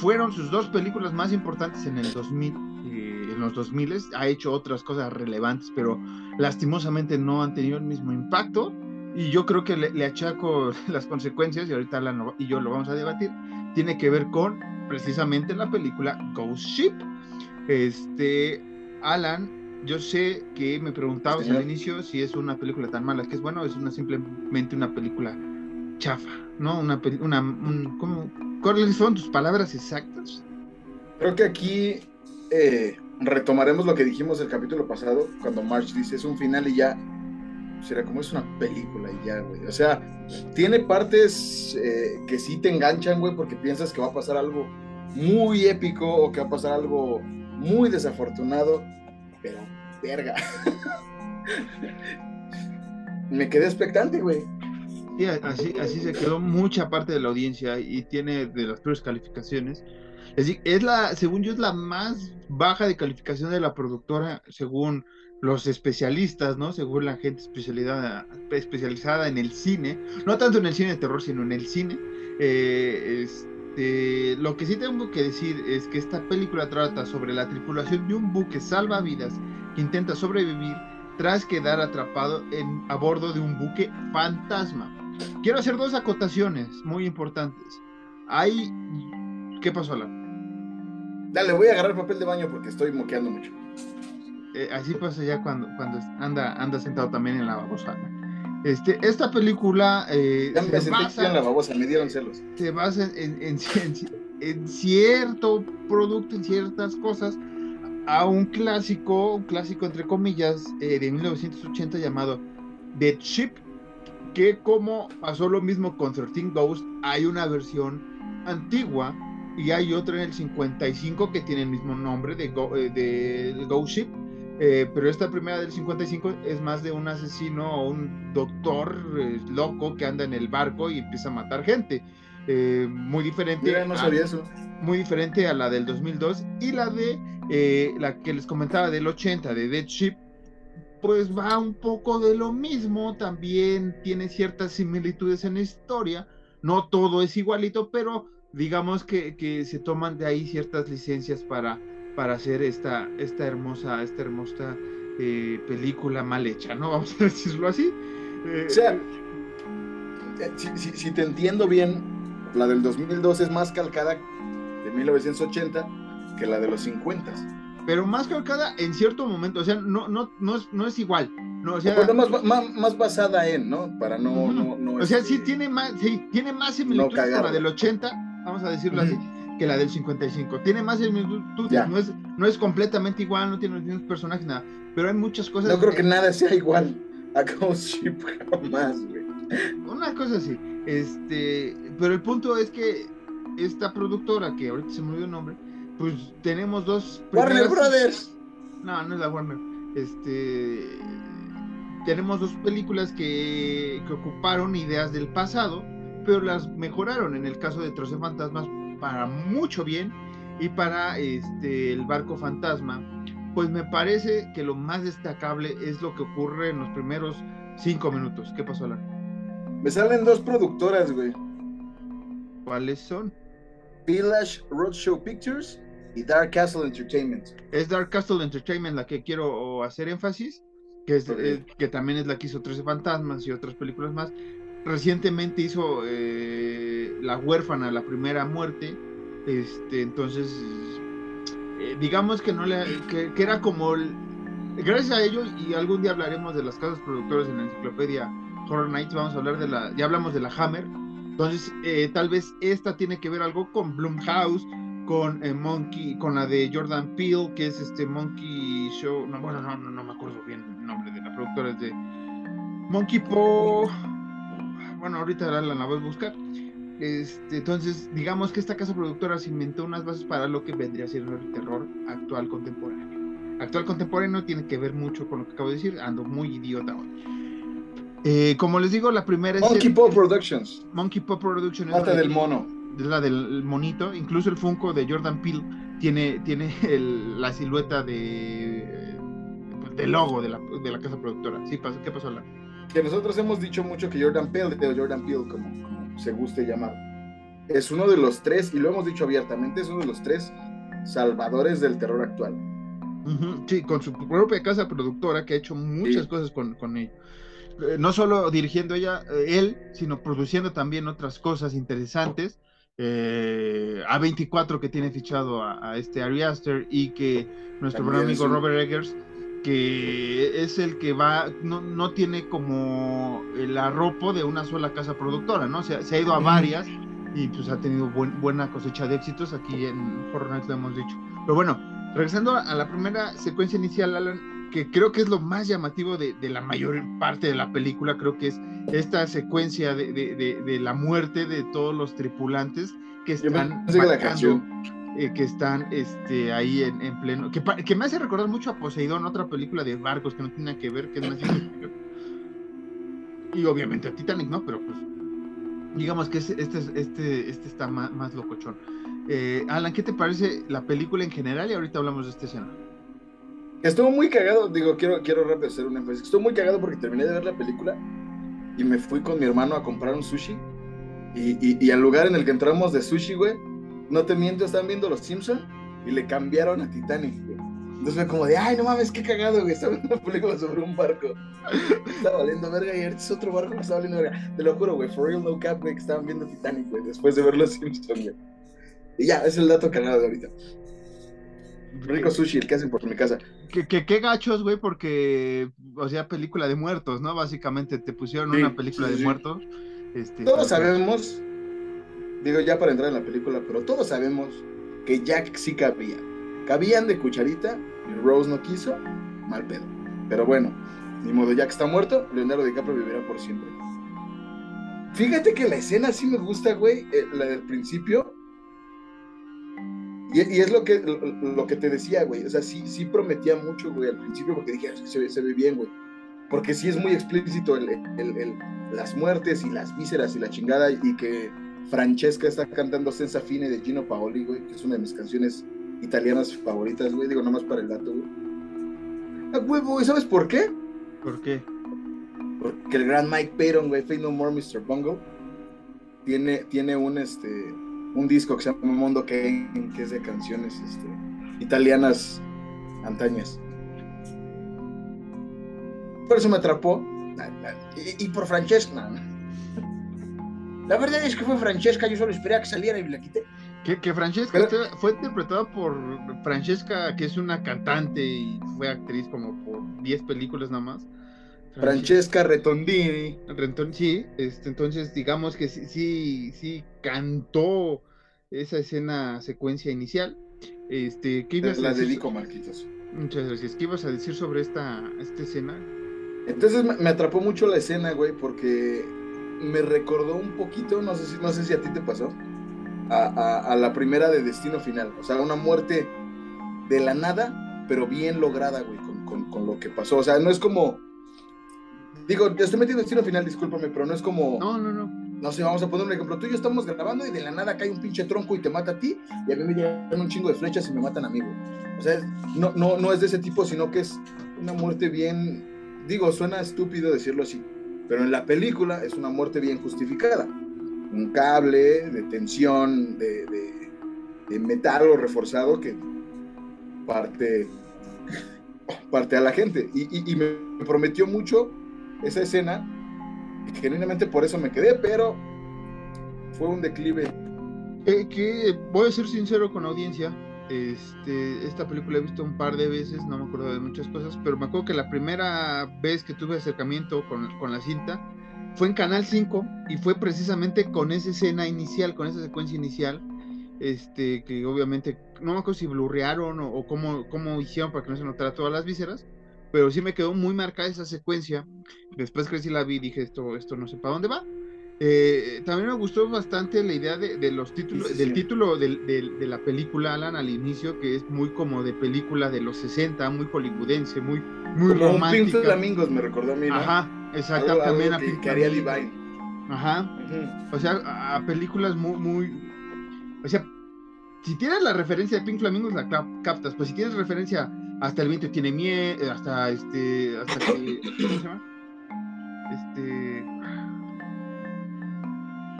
fueron sus dos películas más importantes en el 2000. eh, en los 2000 ha hecho otras cosas relevantes, pero lastimosamente no han tenido el mismo impacto. Y yo creo que le, le achaco las consecuencias, y ahorita Alan y yo lo vamos a debatir, tiene que ver con precisamente la película Ghost Ship. Este, Alan, yo sé que me preguntabas al inicio si es una película tan mala, que es bueno, o es una simplemente una película chafa, ¿no? Una, una un- ¿cómo- ¿Cuáles son tus palabras exactas? Creo que aquí eh, retomaremos lo que dijimos el capítulo pasado, cuando March dice es un final y ya. Será como es una película y ya, güey. O sea, tiene partes eh, que sí te enganchan, güey, porque piensas que va a pasar algo muy épico o que va a pasar algo muy desafortunado. Pero, verga. Me quedé expectante, güey. Sí, así, así se quedó mucha parte de la audiencia y tiene de las peores calificaciones. Es decir, es la, según yo, es la más baja de calificación de la productora, según los especialistas, ¿no? Según la gente especializada, especializada en el cine, no tanto en el cine de terror, sino en el cine. Eh, este, lo que sí tengo que decir es que esta película trata sobre la tripulación de un buque salvavidas que intenta sobrevivir tras quedar atrapado en, a bordo de un buque fantasma. Quiero hacer dos acotaciones muy importantes. Hay... ¿Qué pasó, Alan? Dale, voy a agarrar papel de baño porque estoy moqueando mucho. Eh, así pasa ya cuando, cuando anda, anda sentado también en la babosa. Este, esta película eh, Ya me se, basa, en la babosa, me dieron celos. se basa en, en, en- en cierto producto, en ciertas cosas, a un clásico, un clásico entre comillas, eh, de 1980 llamado Dead Ship, que como pasó lo mismo con 13 Ghosts, hay una versión antigua y hay otra en el 55 que tiene el mismo nombre de, Go- eh, de Ghost Ship. Eh, pero esta primera del 55 es más de un asesino o un doctor eh, loco que anda en el barco y empieza a matar gente. Eh, muy diferente Mira, no a- eso. muy diferente a la del 2002 y la de la que les comentaba del 80 de Dead Ship pues va un poco de lo mismo también tiene ciertas similitudes en la historia no todo es igualito pero digamos que, que se toman de ahí ciertas licencias para para hacer esta esta hermosa esta hermosa eh, película mal hecha no vamos a decirlo así. Eh, O sea, eh, si, si- si te entiendo bien, la del 2002 es más calcada de 1980 que la de los 50. pero más calcada en cierto momento o sea no no no es, no es igual no o sea Bueno, más, más, más basada en, ¿no? Para no... No, no, O sea, este, sí tiene más, sí, tiene más similitudes con la del 80, vamos a decirlo así, que la del 55. Tiene más similitudes, no es, no es completamente igual, no tiene los mismos personajes, nada. Pero hay muchas cosas. No creo que nada sea igual a Ghost Ship jamás, güey. Una cosa así. Este, pero el punto es que esta productora, que ahorita se me olvidó el nombre, pues tenemos dos. Warner Brothers. No, no es la Warner. Este. Tenemos dos películas que, que ocuparon ideas del pasado, pero las mejoraron. En el caso de Troce Fantasmas, para mucho bien. Y para este, el barco fantasma, pues me parece que lo más destacable es lo que ocurre en los primeros cinco minutos. ¿Qué pasó, Alan? Me salen dos productoras, güey. ¿Cuáles son? Village Roadshow Pictures y Dark Castle Entertainment. Es Dark Castle Entertainment la que quiero hacer énfasis, que, es, eh, que también es la que hizo 13 Fantasmas y otras películas más. Recientemente hizo eh, La huérfana, la primera muerte. Este, entonces, eh, digamos que no le, que, era como gracias a ellos y algún día hablaremos de las casas productoras en la enciclopedia Horror Nights. Vamos a hablar de la, ya hablamos de la Hammer. Entonces, tal vez esta tiene que ver algo con Blumhouse con eh, Monkey, con la de Jordan Peele, que es este Monkey Show, no, bueno, no, no, me acuerdo bien el nombre de la productora, es de Monkey Po, bueno, ahorita la, la voy a buscar. Este, entonces, digamos que esta casa productora se inventó unas bases para lo que vendría siendo el terror actual contemporáneo. Actual contemporáneo tiene que ver mucho con lo que acabo de decir, ando muy idiota hoy. Eh, como les digo, la primera es. Monkey Paw Productions. Monkey Paw Productions. Mata del mono es la del monito. Incluso el Funko de Jordan Peele tiene, tiene la silueta de del logo de la, de la casa productora. Sí, ¿qué pasó, Que nosotros hemos dicho mucho que Jordan Peele, o Jordan Peele, como, se guste llamar, es uno de los tres, y lo hemos dicho abiertamente, es uno de los tres salvadores del terror actual. sí, con su propia casa productora que ha hecho muchas cosas con, con ello eh, no solo dirigiendo ella, eh, él, sino produciendo también otras cosas interesantes eh, A24 que tiene fichado a, este Ari Aster y que nuestro buen amigo Robert Eggers, que es el que va, no, no tiene como el arropo de una sola casa productora, ¿no? Se, se ha ido a varias y pues ha tenido buena cosecha de éxitos, aquí en Fortnite lo hemos dicho. Pero bueno, regresando a la primera secuencia inicial, Alan, que creo que es lo más llamativo de, la mayor parte de la película, creo que es esta secuencia de, la muerte de todos los tripulantes que están eh, que están este, ahí en, pleno, que, me hace recordar mucho a Poseidón, otra película de barcos que no tiene que ver, que es más y obviamente a Titanic, ¿no? Pero pues digamos que este, este, este está más, más locochón. Eh, Alan, ¿qué te parece la película en general? Y ahorita hablamos de esta escena. Estuvo muy cagado, digo, quiero, quiero rápido hacer un énfasis. Estuvo muy cagado porque terminé de ver la película y me fui con mi hermano a comprar un sushi. Y, y, al lugar en el que entramos de sushi, güey, no te miento, estaban viendo Los Simpson y le cambiaron a Titanic, güey. Entonces fue como de, ay, no mames, qué cagado, güey. Estaba viendo una película sobre un barco. Estaba valiendo verga y ahorita es otro barco que estaba valiendo verga. Te lo juro, güey, for real no cap, güey, que estaban viendo Titanic, güey, después de ver Los Simpson, güey. Y ya, es el dato cagado de ahorita. Rico sushi, el que hacen por mi casa. Que, qué gachos, güey, porque, o sea, película de muertos, ¿no? Básicamente te pusieron una película de muertos. Este, todos sabemos, digo ya para entrar en la película, pero todos sabemos que Jack sí cabía. Cabían de cucharita y Rose no quiso, mal pedo. Pero bueno, ni modo, Jack está muerto, Leonardo DiCaprio vivirá por siempre. Fíjate que la escena sí me gusta, güey, eh, la del principio, y, es lo que, lo, que te decía, güey. O sea, sí, sí prometía mucho, güey, al principio, porque dije, ah, se, se ve bien, güey. Porque sí es muy explícito el, el, las muertes y las vísceras y la chingada. Y que Francesca está cantando Senza Fine de Gino Paoli, güey, que es una de mis canciones italianas favoritas, güey. Digo, nomás para el dato, güey. Ah, huevo, ¿y sabes por qué? ¿Por qué? Porque el gran Mike Payton, güey, Fade No More Mr. Bungle, tiene, tiene un, este un disco que se llama Mondo que, que es de canciones este, italianas antañas. Por eso me atrapó. Y, por Francesca. La verdad es que fue Francesca, yo solo esperé a que saliera y la quité. Que, Francesca fue interpretada por Francesca, que es una cantante y fue actriz como por 10 películas nada más. Francesca Retondini. sí, este, entonces digamos que sí, sí, sí cantó esa escena secuencia inicial. Este, ¿qué ibas la dedico, Marquitos. Muchas gracias. ¿Qué ibas a decir sobre esta, esta escena? Entonces me, atrapó mucho la escena, güey, porque me recordó un poquito, no sé si, no sé si a ti te pasó, a, la primera de Destino Final. O sea, una muerte de la nada, pero bien lograda, güey, con, con lo que pasó. O sea, no es como Digo, estoy metiendo destino final, discúlpame, pero no es como. No, no, no. no sé, vamos a poner un ejemplo. Tú y yo estamos grabando y de la nada cae un pinche tronco y te mata a ti, y a mí me llegan un chingo de flechas y me matan a mí, güey. O sea, no, no, no es de ese tipo, sino que es una muerte bien. Digo, suena estúpido decirlo así, pero en la película es una muerte bien justificada. Un cable de tensión, de, de, de metal o reforzado que parte, parte a la gente. Y, y, y me prometió mucho esa escena genuinamente por eso me quedé, pero fue un declive. Eh, que voy a ser sincero con la audiencia. Este, esta película he visto un par de veces, no me acuerdo de muchas cosas, pero me acuerdo que la primera vez que tuve acercamiento con, con la cinta fue en Canal 5 y fue precisamente con esa escena inicial, con esa secuencia inicial, este, que obviamente, no me acuerdo si blurrearon o, o cómo, cómo hicieron para que no se notara todas las vísceras, pero sí me quedó muy marcada esa secuencia. Después sí la vi, dije, esto, esto no sé para dónde va. Eh, también me gustó bastante la idea de, de los títulos, sí, sí, del título de, de, de, la película, Alan, al inicio, que es muy como de película de los 60, muy hollywoodense, muy, muy como romántica. Un Pink Flamingos me recordó a mí, ¿no? Ajá, exactamente. Algo, algo que, que haría Divine. Ajá. Uh -huh. O sea, a, a, películas muy, muy. O sea, si tienes la referencia de Pink Flamingos, la captas. Pues si tienes referencia hasta el viento tiene miedo, hasta este, hasta que, ¿cómo se llama? Este,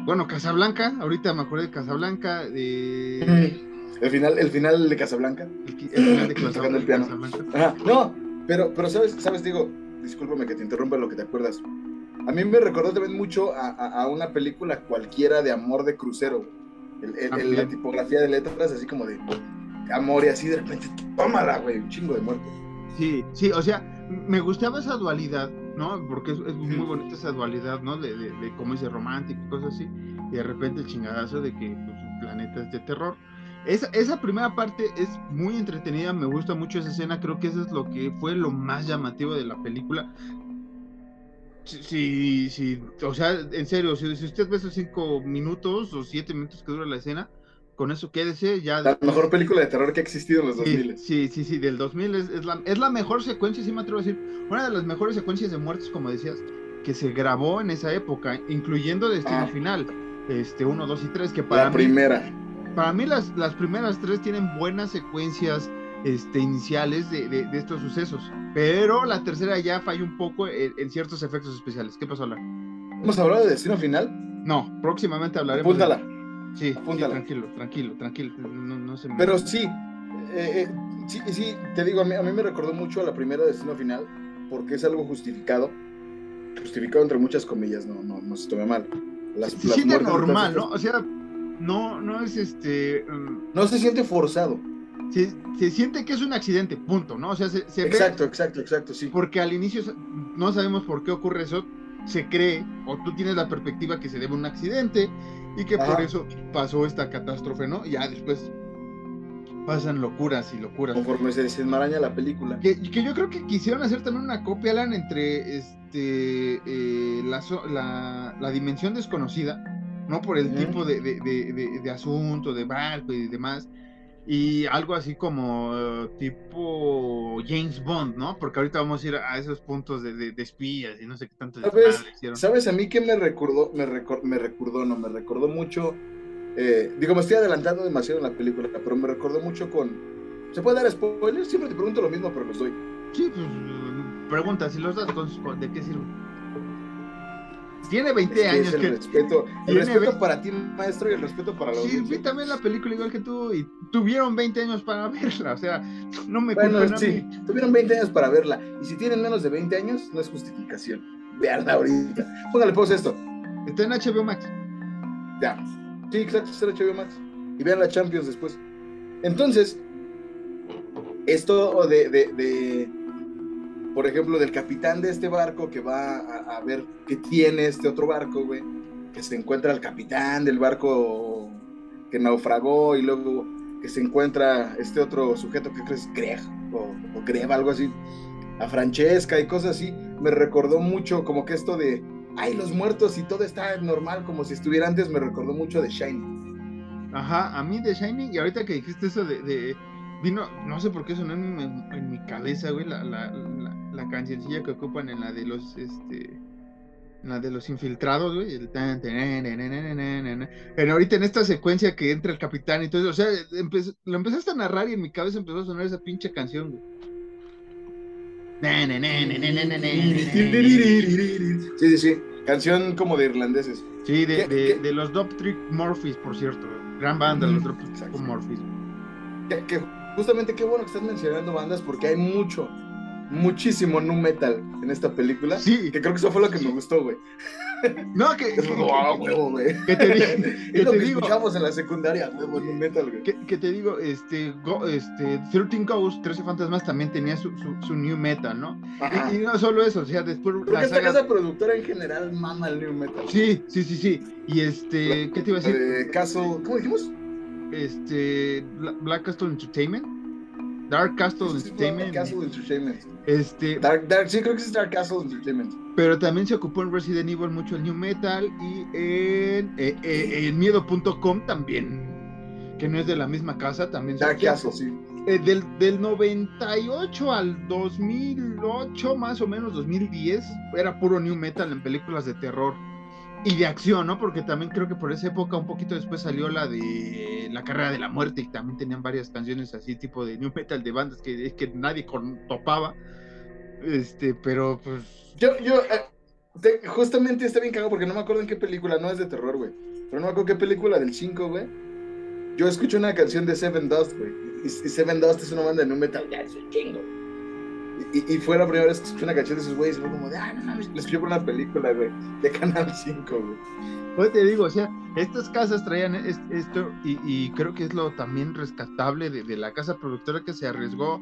bueno, Casablanca, ahorita me acordé de Casablanca, de... El final, el final de Casablanca. El, el final de Casablanca. el piano. Ajá. No, pero, pero sabes, sabes, digo, discúlpame que te interrumpa lo que te acuerdas. A mí me recordó también mucho a, a, a una película cualquiera de amor de crucero. El, el, el, la tipografía de letras así como de amor y así de repente, tómala, güey, un chingo de muerte. Sí, sí, o sea, me gustaba esa dualidad, ¿no? Porque es, es muy bonita esa dualidad, ¿no? De, de, de cómo dice romántico y cosas así. Y de repente el chingadazo de que pues, el planeta es de terror. Esa, esa primera parte es muy entretenida, me gusta mucho esa escena, creo que eso es lo que fue lo más llamativo de la película. Sí, sí, o sea, en serio, si, si usted ve esos cinco minutos o siete minutos que dura la escena, con eso quédese ya. La mejor película de terror que ha existido en los sí, 2000. Sí, sí, sí, del 2000 es, es, la, es la mejor secuencia, sí me atrevo a decir, una de las mejores secuencias de muertes, como decías, que se grabó en esa época, incluyendo Destino ah. Final, este, 1, 2 y 3, que para la mí, primera. Para mí las, las primeras tres tienen buenas secuencias este, iniciales de, de, de, estos sucesos. Pero la tercera ya falla un poco en, en, ciertos efectos especiales. ¿Qué pasó, Alan? ¿Hemos hablado de Destino Final? No, próximamente hablaremos. Apúntala. De... Sí, tranquilo, tranquilo, tranquilo. No, no se me... Pero sí, eh, eh, sí, sí, te digo, a mí, a mí, me recordó mucho a la primera Destino Final porque es algo justificado. Justificado entre muchas comillas, no, no, no se tome mal. Las, se las siente normal, ¿no? O sea, no, no es este. Um... No se siente forzado se, se, siente que es un accidente, punto, ¿no? O sea, se, se exacto, ve, exacto, exacto, sí. Porque al inicio no sabemos por qué ocurre eso, se cree, o tú tienes la perspectiva que se debe a un accidente y que Ajá. por eso pasó esta catástrofe, ¿no? Ya después pasan locuras y locuras. Conforme se desenmaraña la película. Que, que yo creo que quisieron hacer también una copia, Alan, entre este eh, la, la, la, dimensión desconocida, ¿no? Por el ¿Eh? tipo de, de, de, de, asunto, de barco y demás y algo así como uh, tipo James Bond, ¿no? Porque ahorita vamos a ir a esos puntos de, de, de espías y no sé qué tanto. ¿Sabes, ¿Sabes a mí que me recordó? Me, recor me recordó, no, me recordó mucho. Eh, digo, me estoy adelantando demasiado en la película, pero me recordó mucho con. ¿Se puede dar spoilers? Siempre te pregunto lo mismo, pero los doy. Sí, pues pregunta, si los das, ¿de qué sirve? Tiene 20 es que años. Es el que respeto, el respeto 20... para ti, maestro, y el respeto para la sí. Sí, también la película igual que tú, y tuvieron 20 años para verla, o sea, no me bueno, sí, a mí. tuvieron 20 años para verla, y si tienen menos de 20 años, no es justificación. Veanla ahorita. Póngale pausa esto. Está en HBO Max. Ya. Sí, exacto, está en HBO Max. Y vean la Champions después. Entonces, esto de, de, de por ejemplo, del capitán de este barco que va a, ver qué tiene este otro barco, güey, que se encuentra el capitán del barco que naufragó y luego que se encuentra este otro sujeto que crees Greg o, o algo así, a Francesca y cosas así, me recordó mucho como que esto de, ay, los muertos y todo está normal como si estuviera antes, me recordó mucho de Shining. Ajá, a mí de Shining, y ahorita que dijiste eso de, de vino, no sé por qué sonó en, en, en mi cabeza, güey, la, la, la, la, cancioncilla que ocupan en la de los, este, la de los infiltrados, güey. El Pero ahorita en esta secuencia que entra el capitán y todo eso, o sea, lo empezaste a narrar y en mi cabeza empezó a sonar esa pinche canción, güey. Sí, sí, sí. Canción como de irlandeses. Sí, de, de, los Dop Trick Morphys, por cierto. Gran banda, los Dop Trick Morphys. Que, justamente qué bueno que estás mencionando bandas porque hay mucho, muchísimo nu metal en esta película. Sí. Que creo que eso fue lo que me gustó, güey. No, que. que, güey. Que te, que te digo. escuchamos en la secundaria, huevo, nu metal, güey. Que, te digo, este, go, este, 13 Ghosts, 13 Fantasmas también tenía su, su, new metal, ¿no? Y, no solo eso, o sea, después. Creo que esta casa productora en general mama el new metal. Sí, sí, sí, sí. Y este, ¿qué te iba a decir? Eh, caso, ¿cómo dijimos? Este, Black Castle Entertainment. Dark Castle Entertainment. Dark Castle Entertainment. Este, Dark, Dark, sí, creo que es Dark Castle Entertainment. Pero también se ocupó en Resident Evil mucho el New Metal y en, eh, eh, en Miedo.com también, que no es de la misma casa, también. Dark Castle, sí. Eh, del, del 98 al 2008, más o menos, 2010, era puro New Metal en películas de terror y de acción, ¿no? Porque también creo que por esa época, un poquito después salió la de la carrera de la muerte y también tenían varias canciones así, tipo de new metal de bandas que que nadie topaba. Este, pero pues. Yo, yo, eh, justamente está bien cagado porque no me acuerdo en qué película, no es de terror, güey. Pero no me acuerdo qué película del 5, güey. Yo escucho una canción de Seven Dust, güey. Y, Seven Dust es una banda de new metal, ya es chingo. Y, fue la primera vez que escuché una canción de esos güeyes. Fue como de, ah, no mames, les escuché por una película, güey, de Canal 5, güey. Pues te digo, o sea, estas casas traían esto y, creo que es lo también rescatable de, la casa productora que se arriesgó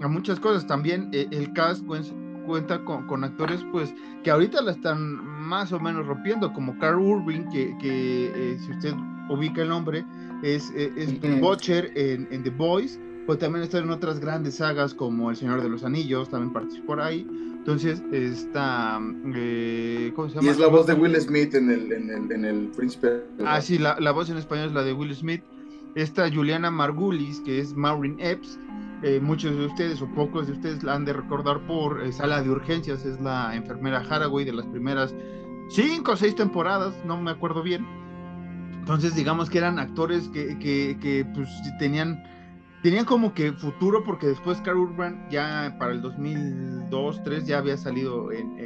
a muchas cosas. También eh, el cast pues, cuenta con, actores pues que ahorita la están más o menos rompiendo, como Carl Urban, que, que eh, si usted ubica el nombre, es, eh, es Butcher en, en The Boys pues también está en otras grandes sagas como El Señor de los Anillos, también participó por ahí. Entonces está, eh, ¿cómo se llama? Y es la voz de Will Smith en el, en el, en el Príncipe. Ah, sí, la, la, voz en español es la de Will Smith. Está Juliana Margulis, que es Maureen Epps. Eh, muchos de ustedes o pocos de ustedes la han de recordar por eh, Sala de Urgencias, es la enfermera Haraway de las primeras cinco o seis temporadas, no me acuerdo bien. Entonces, digamos que eran actores que, que, que pues, tenían tenían como que futuro porque después Carl Urban ya para el 2002 2003 ya había salido en,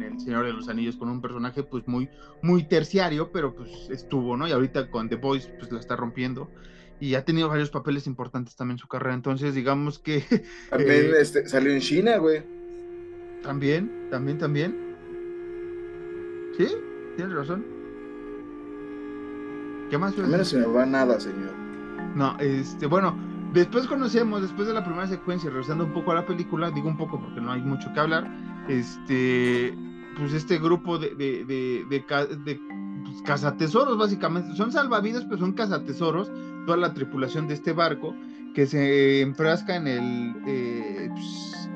El Señor de los Anillos con un personaje pues muy muy terciario pero pues estuvo no y ahorita con The Boys pues la está rompiendo. Y ha tenido varios papeles importantes también en su carrera. Entonces digamos que también eh, este, salió en China güey. También también también. Sí tienes razón. Qué más a menos se me va nada señor. No este bueno Después conocemos, después de la primera secuencia, regresando un poco a la película, digo un poco porque no hay mucho que hablar, este, pues este grupo de, de, de, de, pues, cazatesoros, básicamente, son salvavidas, pero son cazatesoros, toda la tripulación de este barco, que se enfrasca en el, eh, pues,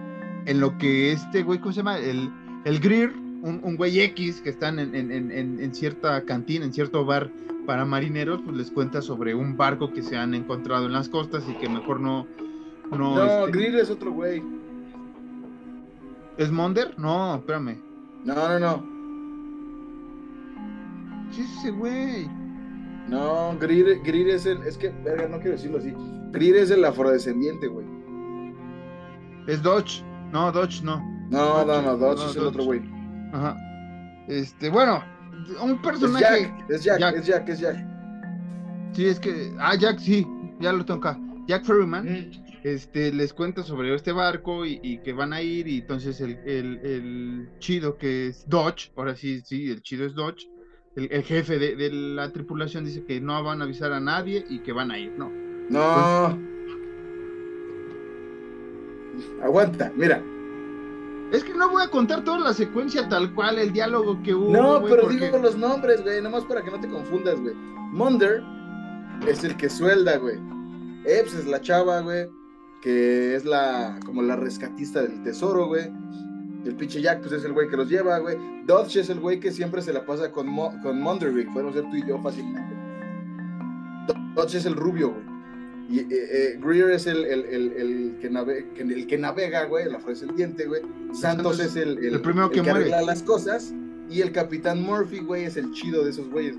en lo que este güey, ¿cómo se llama? El, el Greer, un, un güey X que están en, en, en, en cierta cantina, en cierto bar para marineros, pues les cuenta sobre un barco que se han encontrado en las costas y que mejor no. No, no este... es otro güey. ¿Es Monder? No, espérame. No, no, no. ¿Qué es ese güey? No, Greer, es el. Es que, verga, no quiero decirlo así. Greer es el afrodescendiente, güey. Es Dodge. No, Dodge no. No, no, no, Dodge es el otro güey. Ajá. Este, bueno, un personaje. Es Jack, es Jack, es Jack, Sí, es que. Ah, Jack, sí, ya lo acá. Jack Ferryman. Este, les cuenta sobre este barco y, que van a ir y entonces el, el, chido que es Dodge, ahora sí, sí, el chido es Dodge, el, jefe de, la tripulación dice que no van a avisar a nadie y que van a ir, ¿no? No. Aguanta, mira, es que no voy a contar toda la secuencia tal cual, el diálogo que hubo. No, pero digo los nombres, güey, nomás para que no te confundas, güey. Monder es el que suelda, güey. Epps es la chava, güey, que es la, como la rescatista del tesoro, güey. El pinche Jack, pues es el güey que los lleva, güey. Dodge es el güey que siempre se la pasa con, Mo con Monderwick. Podemos ser tú y yo fácilmente. Dodge es el rubio, güey. Y eh, eh, Greer es el, el, el, el que navega, el que navega, güey, el afrodescendiente, güey. Santos es el, el, primero que, muere. arregla las cosas. Y el Capitán Murphy, güey, es el chido de esos güeyes.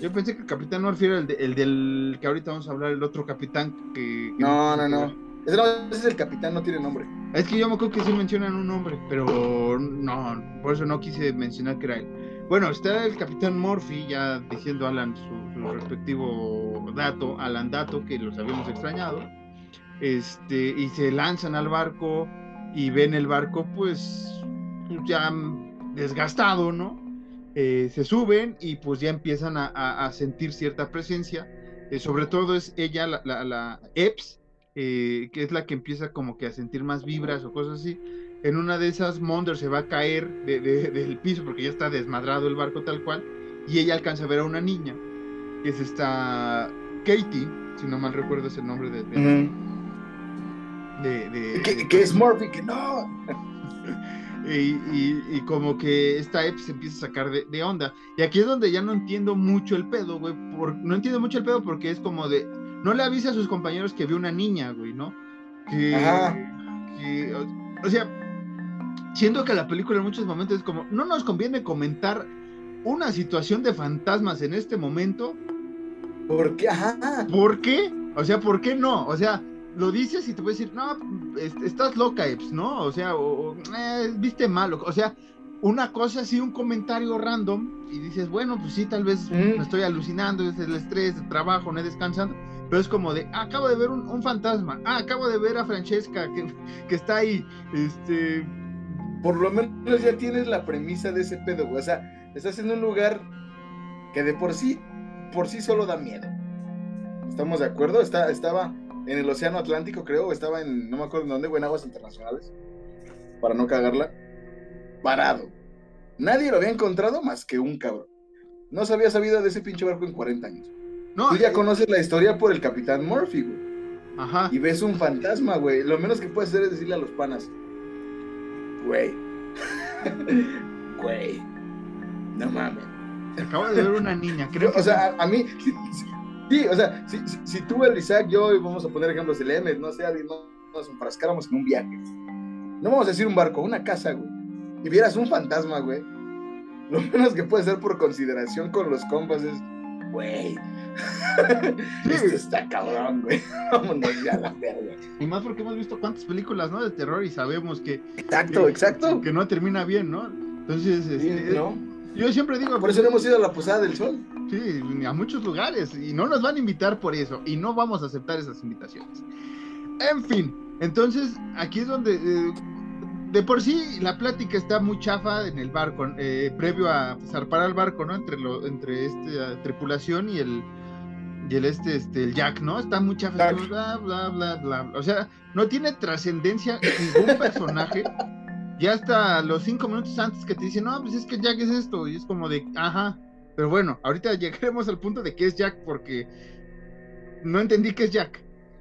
Yo pensé que el Capitán Murphy era el, el del que ahorita vamos a hablar, el otro capitán que... no, no, no. Es el capitán, no tiene nombre. Es que yo me acuerdo que sí mencionan un nombre, pero no, por eso no quise mencionar que era él. Bueno, está el Capitán Murphy, ya diciendo Alan su, respectivo dato, Alan Dato, que los habíamos extrañado. Este, y se lanzan al barco y ven el barco, pues, ya desgastado, ¿no? Eh, se suben y pues ya empiezan a sentir cierta presencia. Eh, sobre todo es ella, la, la, la Epps, eh, que es la que empieza como que a sentir más vibras o cosas así. En una de esas, Monder se va a caer de, de, del piso porque ya está desmadrado el barco tal cual. Y ella alcanza a ver a una niña, que es esta Katie, si no mal recuerdo es el nombre de... de, uh -huh. de que, que, es Murphy, que no. Y, y, y, como que esta Ep se empieza a sacar de, de, onda. Y aquí es donde ya no entiendo mucho el pedo, güey. Por, no entiendo mucho el pedo porque es como de. No le avisa a sus compañeros que vio una niña, güey, ¿no? Que. Ajá. que o, o, sea, siento que la película en muchos momentos es como. No nos conviene comentar una situación de fantasmas en este momento. ¿Por qué? Ajá. ¿Por qué? O sea, ¿por qué no? O sea, lo dices y te puedes decir, no, estás loca, Eps, ¿no? O sea, o, eh, viste mal, o sea, una cosa así, un comentario random, y dices, bueno, pues sí, tal vez mm. me estoy alucinando, es el estrés, el trabajo, no he descansando, pero es como de, ah, acabo de ver un, fantasma, ah, acabo de ver a Francesca que, que está ahí, este... Por lo menos ya tienes la premisa de ese pedo, güey. O sea, estás en un lugar que de por sí, por sí solo da miedo. ¿Estamos de acuerdo? Está, estaba en el Océano Atlántico, creo, estaba en, no me acuerdo en dónde, en aguas internacionales, para no cagarla, parado. Nadie lo había encontrado más que un cabrón. No se había sabido de ese pinche barco en 40 años. No, Tú ya eh, conoces la historia por el Capitán Murphy, güey. Ajá. Y ves un fantasma, güey. Lo menos que puedes hacer es decirle a los panas, güey, güey, no mames. Acabo de ver una niña, creo. O sea, a, a mí, Sí, o sea, si, si, si, tú, el Isaac, yo, y vamos a poner ejemplos, el M, no sé, no, nos enfrascáramos en un viaje. No vamos a decir un barco, una casa, güey. Y vieras un fantasma, güey. Lo menos que puede ser por consideración con los compas es, güey. Sí. Esto está cabrón, güey. Vámonos ya a la verga. Y más porque hemos visto cuántas películas, ¿no? De terror y sabemos que. Exacto, que, exacto. Que no termina bien, ¿no? Entonces, este, ¿no? Yo siempre digo. Por eso no hemos ido a la Posada del Sol. Sí, a muchos lugares. Y no nos van a invitar por eso. Y no vamos a aceptar esas invitaciones. En fin, entonces aquí es donde. Eh, de por sí la plática está muy chafa en el barco, eh, previo a zarpar al barco, ¿no? Entre, lo, entre esta tripulación y el. Y el este, este, el Jack, ¿no? Está muy chafa. Bla, bla, bla, bla. O sea, no tiene trascendencia ningún personaje ya hasta los cinco minutos antes que te dicen, no, pues es que Jack es esto, y es como de, ajá, pero bueno, ahorita llegaremos al punto de que es Jack porque no entendí qué es Jack.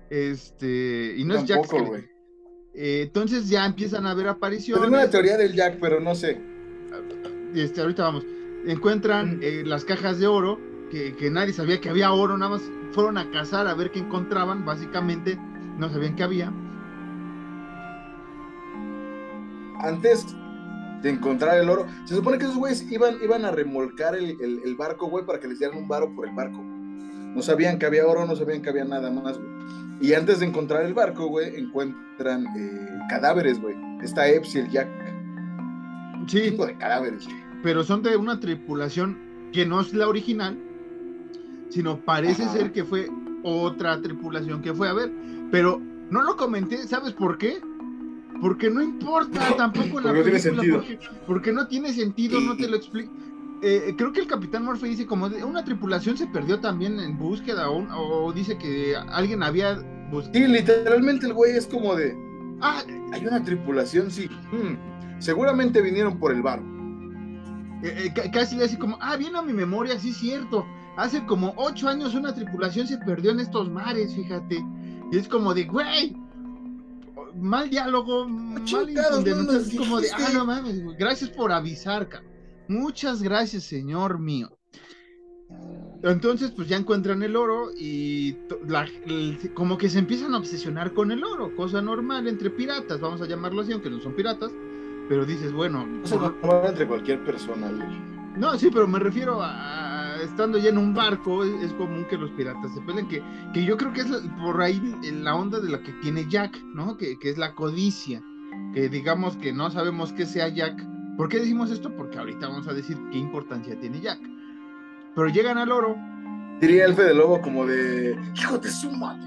Este, y no Tampoco, es Jack. Eh, entonces ya empiezan a ver apariciones. Tengo una teoría del Jack, pero no sé. Este, ahorita vamos. Encuentran eh, las cajas de oro, que, que nadie sabía que había oro, nada más fueron a cazar a ver qué encontraban, básicamente no sabían que había antes de encontrar el oro, se supone que esos güeyes iban, iban a remolcar el, el, el barco, güey, para que les dieran un varo por el barco. No sabían que había oro, no sabían que había nada más, güey. Y antes de encontrar el barco, güey, encuentran eh, cadáveres, güey. Está Epps y el Jack. Sí. Un tipo de cadáveres. Pero son de una tripulación que no es la original, sino parece Ajá. ser que fue otra tripulación que fue a ver. Pero no lo comenté, ¿sabes por qué? Porque no importa tampoco la película, tiene porque, porque, no tiene sentido, no te lo explico. Eh, creo que el Capitán Murphy dice como de, una tripulación se perdió también en búsqueda o, o dice que alguien había buscado. Sí, literalmente el güey es como de, ah, hay una tripulación, sí. Hmm, seguramente vinieron por el barco. Eh, eh, casi le dice como, ah, viene a mi memoria, sí, cierto. Hace como ocho años una tripulación se perdió en estos mares, fíjate. Y es como de, güey, mal diálogo, mal no, es como de, ah, no mames, gracias por avisar, cabrón. Muchas gracias, señor mío. Entonces, pues ya encuentran el oro y la, el, como que se empiezan a obsesionar con el oro, cosa normal entre piratas, vamos a llamarlo así, aunque no son piratas. pero dices, bueno. No se va entre cualquier persona, güey. No, sí, pero me refiero a, estando ya en un barco, es, común que los piratas se peleen, que, que yo creo que es por ahí la onda de la que tiene Jack, ¿no? Que, que, es la codicia, que digamos que no sabemos qué sea Jack. ¿Por qué decimos esto? Porque ahorita vamos a decir qué importancia tiene Jack. Pero llegan al oro. Diría el de Lobo como de, hijo de su madre.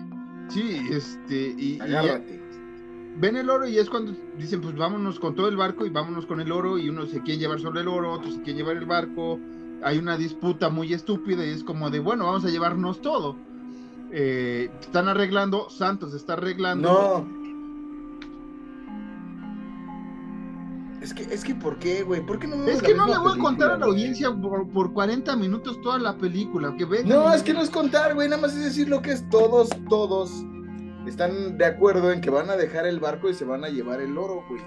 Sí, este, y... Agárrate ven el oro y es cuando dicen, pues vámonos con todo el barco y vámonos con el oro y unos se quieren llevar solo el oro, otros se quieren llevar el barco. Hay una disputa muy estúpida y es como de, bueno, vamos a llevarnos todo. Eh, están arreglando, Santos está arreglando. No. Es que, es que, ¿por qué, güey? ¿Por qué no Es que no le voy a contar a la audiencia por, por, 40 minutos toda la película. Que no, es que no es contar, güey. Nada más es decir lo que es todos, todos están de acuerdo en que van a dejar el barco y se van a llevar el oro, güey.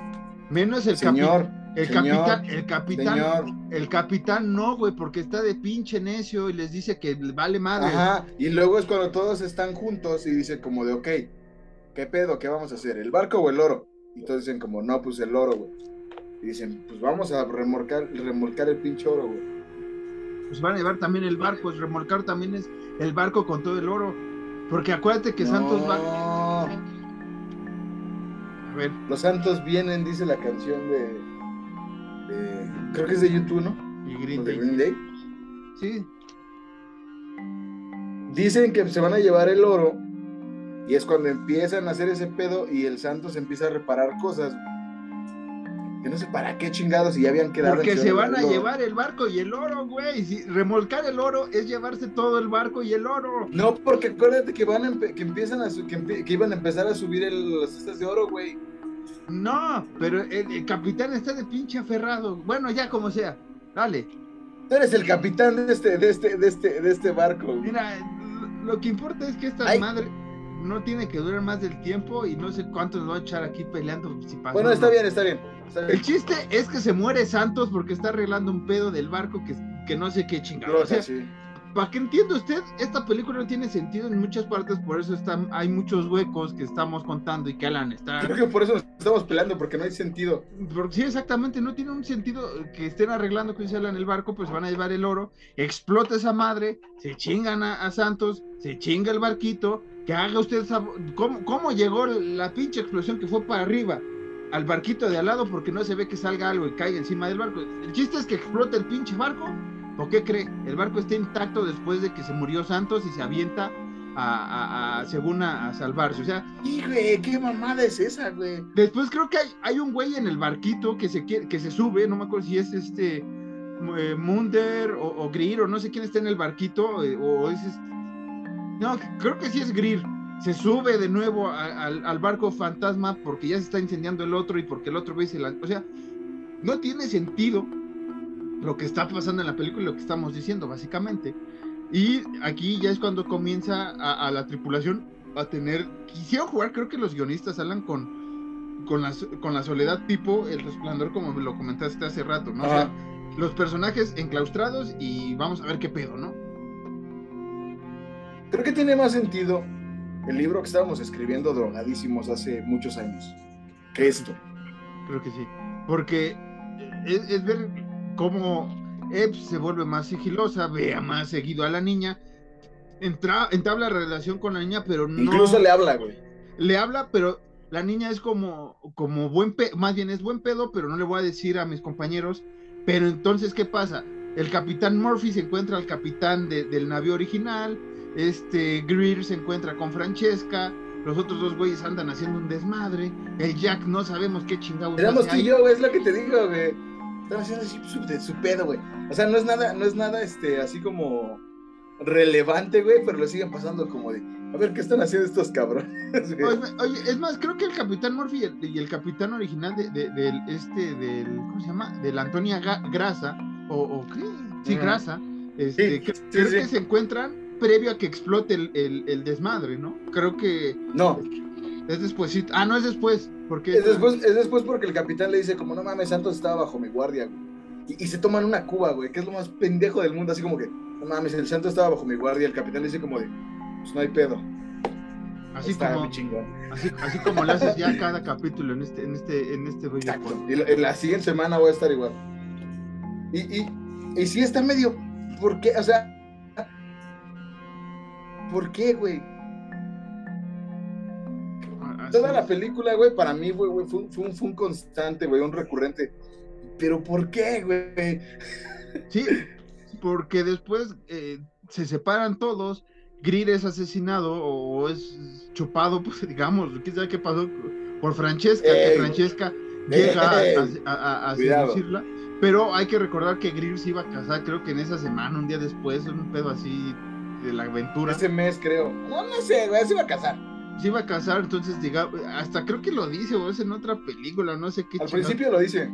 Menos el señor. El capitán, el capitán, el capitán no, güey, porque está de pinche necio y les dice que vale madre. Ajá, y luego es cuando todos están juntos y dicen como de, ok, ¿qué pedo? ¿Qué vamos a hacer? ¿El barco o el oro? Y todos dicen como, no, pues el oro, güey. Y dicen, pues vamos a remolcar, remolcar el pinche oro, güey. Pues van a llevar también el barco, es remolcar también es el barco con todo el oro. Porque acuérdate que Santos va. A ver. Los Santos vienen, dice la canción de. Creo que es de YouTube, ¿no? Y Green Day. Green Day. Sí. Dicen que se van a llevar el oro. Y es cuando empiezan a hacer ese pedo y el Santos empieza a reparar cosas que no sé para qué chingados y ya habían quedado. Porque se van a llevar el barco y el oro, güey. Si remolcar el oro es llevarse todo el barco y el oro. No, porque acuérdate que van que empiezan a que, iban a empezar a subir el, las cestas de oro, güey. No, pero el, capitán está de pinche aferrado. Bueno, ya como sea. Dale. Tú eres el capitán de este, de este, de este, de este barco. Mira, lo que importa es que esta madre no tiene que durar más del tiempo y no sé cuánto nos va a echar aquí peleando. Si bueno, está bien, está bien, El chiste es que se muere Santos porque está arreglando un pedo del barco que, que no sé qué chingado. O sea, para que entienda usted, esta película no tiene sentido en muchas partes, por eso están, hay muchos huecos que estamos contando y que Alan está. Creo que por eso nos estamos peleando, porque no hay sentido. Porque sí, exactamente, no tiene un sentido que estén arreglando que dice Alan el barco, pues van a llevar el oro, explota esa madre, se chingan a, a Santos, se chinga el barquito, que haga usted ¿Cómo, ¿Cómo, llegó la pinche explosión que fue para arriba al barquito de al lado porque no se ve que salga algo y caiga encima del barco? El chiste es que explote el pinche barco. ¿O qué cree? El barco está intacto después de que se murió Santos y se avienta a, a, según a, salvarse. O sea, güey, qué mamada es esa, güey. Después creo que hay, hay un güey en el barquito que se que se sube, no me acuerdo si es este eh, Munder o, o Greer o no sé quién está en el barquito eh, o es este, no, creo que sí es Greer. Se sube de nuevo al barco fantasma porque ya se está incendiando el otro y porque el otro ve se la... O sea, no tiene sentido lo que está pasando en la película y lo que estamos diciendo, básicamente. Y aquí ya es cuando comienza a, la tripulación a tener. Quisieron jugar, creo que los guionistas hablan con, con, la, con la soledad tipo el resplandor, como me lo comentaste hace rato, ¿no? O sea, los personajes enclaustrados y vamos a ver qué pedo, ¿no? Creo que tiene más sentido el libro que estábamos escribiendo drogadísimos hace muchos años que esto. Creo que sí. Porque es, ver cómo Ebb se vuelve más sigilosa, vea más seguido a la niña, entra, entabla relación con la niña, pero no. Incluso le habla, güey. Le habla, pero la niña es como, como buen pedo, más bien es buen pedo, pero no le voy a decir a mis compañeros. Pero entonces, ¿qué pasa? El capitán Murphy se encuentra al capitán del navío original, este Greer se encuentra con Francesca, los otros dos güeyes andan haciendo un desmadre, el Jack no sabemos qué chingados. Éramos tú y yo, güey, es lo que te digo, güey. Están haciendo así su, su, pedo, güey. O sea, no es nada, no es nada, este, así como relevante, güey, pero lo siguen pasando como de, a ver qué están haciendo estos cabrones. Oye, es más, creo que el Capitán Murphy y el, Capitán original de, de, este, del, ¿cómo se llama? Del Antonia Grasa, o, o ¿qué? Sí, Grasa, este, creo que se encuentran previo a que explote el, desmadre, ¿no? Creo que. No. Es después. Ah, no es después. Porque es después, es después porque el capitán le dice, como no mames, Santos estaba bajo mi guardia, güey. Y, se toman una cuba, güey, que es lo más pendejo del mundo, así como que, no mames, el Santos estaba bajo mi guardia. El capitán le dice, como de, pues no hay pedo. Así como, así, así, como lo haces ya cada capítulo en este, en este, en este Exacto. Y la, la, siguiente semana voy a estar igual. Y, y, y sí está medio. ¿Por qué? O sea. ¿Por qué, güey? Toda la película, güey, para mí, güey, fue, fue, un, fue un constante, güey, un recurrente. Pero ¿por qué, güey? Sí, porque después eh, se separan todos Greer es asesinado o es chupado, pues digamos, quién sabe qué pasó por Francesca, que Francesca llega a, a, seducirla. Pero hay que recordar que Greer se iba a casar, creo que en esa semana, un día después, un pedo así de la aventura. Ese mes, creo. No, no sé, güey, se iba a casar. Se iba a casar, entonces, diga, hasta creo que lo dice, o es en otra película, no sé qué. Al principio lo dice.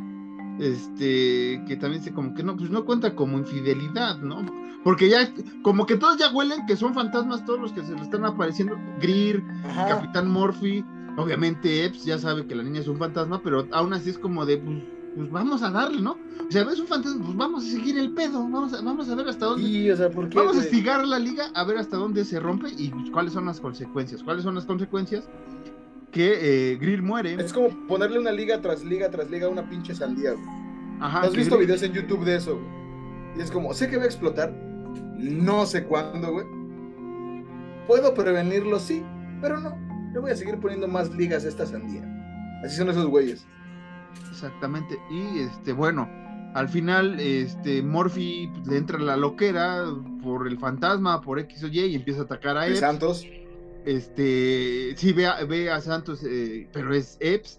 Este, que también se como que no, pues no cuenta como infidelidad, ¿no? Porque ya, como que todos ya huelen que son fantasmas todos los que se le están apareciendo. Greer, Capitán Murphy, obviamente Epps ya sabe que la niña es un fantasma, pero aún así es como de, pues, pues vamos a darle, ¿no? O sea, ves un fantasma, pues vamos a seguir el pedo, vamos a, vamos a ver hasta dónde. vamos a estigar la liga a ver hasta dónde se rompe y cuáles son las consecuencias. ¿Cuáles son las consecuencias? Que eh, Greer muere. Es como ponerle una liga tras liga tras liga a una pinche sandía. Ajá. ¿Has visto videos en YouTube de eso? Y es como, sé que va a explotar, no sé cuándo, güey. Puedo prevenirlo, sí, pero no. Le voy a seguir poniendo más ligas a esta sandía. Así son esos güeyes. Exactamente. Y este, bueno, al final, este, Morphy pues, le entra la loquera por el fantasma, por X o Y, y empieza a atacar a Epps. Santos. Este, sí, ve a, ve a Santos, eh, pero es Epps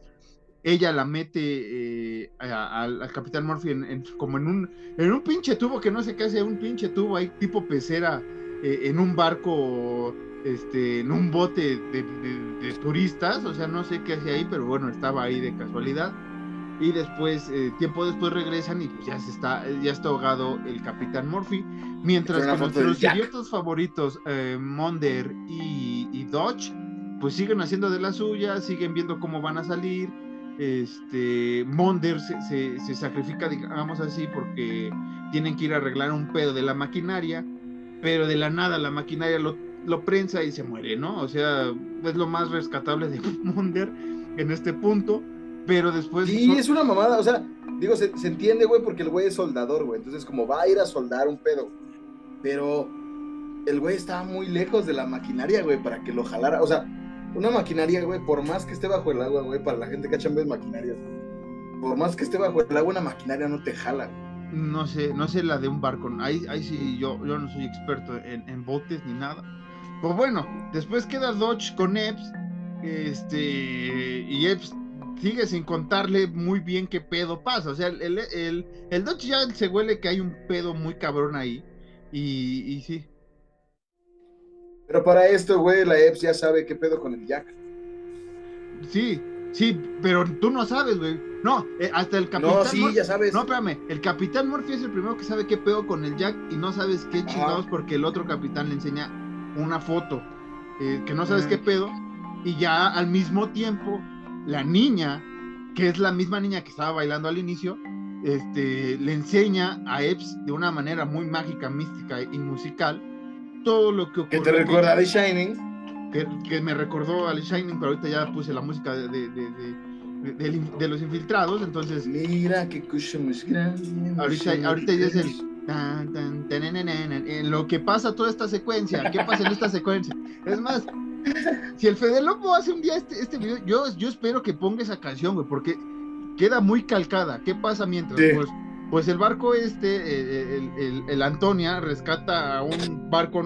ella la mete eh, al Capitán Murphy como en un, en un pinche tubo que no sé qué hace, un pinche tubo ahí tipo pecera eh, en un barco, este, en un bote de, turistas, o sea, no sé qué hacía ahí, pero bueno, estaba ahí de casualidad. Y después, eh, tiempo después regresan y pues ya se está, ya está ahogado el Capitán Murphy, mientras que nuestros idiotas favoritos, Monder y, y Dodge, pues siguen haciendo de la suya, siguen viendo cómo van a salir, este Monder se, se, sacrifica, digamos así, porque tienen que ir a arreglar un pedo de la maquinaria, pero de la nada la maquinaria lo, lo prensa y se muere, ¿no? O sea, es lo más rescatable de Monder en este punto, pero después... Sí, es una mamada, o sea, digo, se, se entiende, güey, porque el güey es soldador, güey, entonces como va a ir a soldar un pedo, pero el güey estaba muy lejos de la maquinaria, güey, para que lo jalara, o sea, una maquinaria, güey, por más que esté bajo el agua, güey, para la gente que chamba maquinarias, por más que esté bajo el agua, una maquinaria no te jala, No sé, no sé la de un barco. Ahí, ahí sí, yo, yo no soy experto en, botes ni nada. Pues bueno, después queda Dodge con Epps. Este, y Epps sigue sin contarle muy bien qué pedo pasa. O sea, el, el, el, Dodge ya se huele que hay un pedo muy cabrón ahí. Y, y sí, pero para esto, güey, la EPS ya sabe qué pedo con el Jack. Sí, sí, pero tú no sabes, güey. No, eh, hasta el capitán. No, sí, ya sabes. No, espérame. El capitán Murphy es el primero que sabe qué pedo con el Jack y no sabes qué chingados porque el otro capitán le enseña una foto eh, que no sabes qué pedo. Y ya al mismo tiempo, la niña, que es la misma niña que estaba bailando al inicio, este, le enseña a Epps de una manera muy mágica, mística y musical todo lo que ocurrió. Que te recuerda a The Shining. Que, me recordó a The Shining, pero ahorita ya puse la música de, de, los infiltrados, entonces... Mira qué cosa más grande. Ahorita, ahorita ya es el... En lo que pasa toda esta secuencia, ¿qué pasa en esta secuencia? Es más, si el Fede Lobo hace un día este, este video, yo, yo espero que ponga esa canción, güey, porque queda muy calcada. ¿Qué pasa mientras? Pues, pues el barco este, eh, eh, el, Antonia, rescata a un barco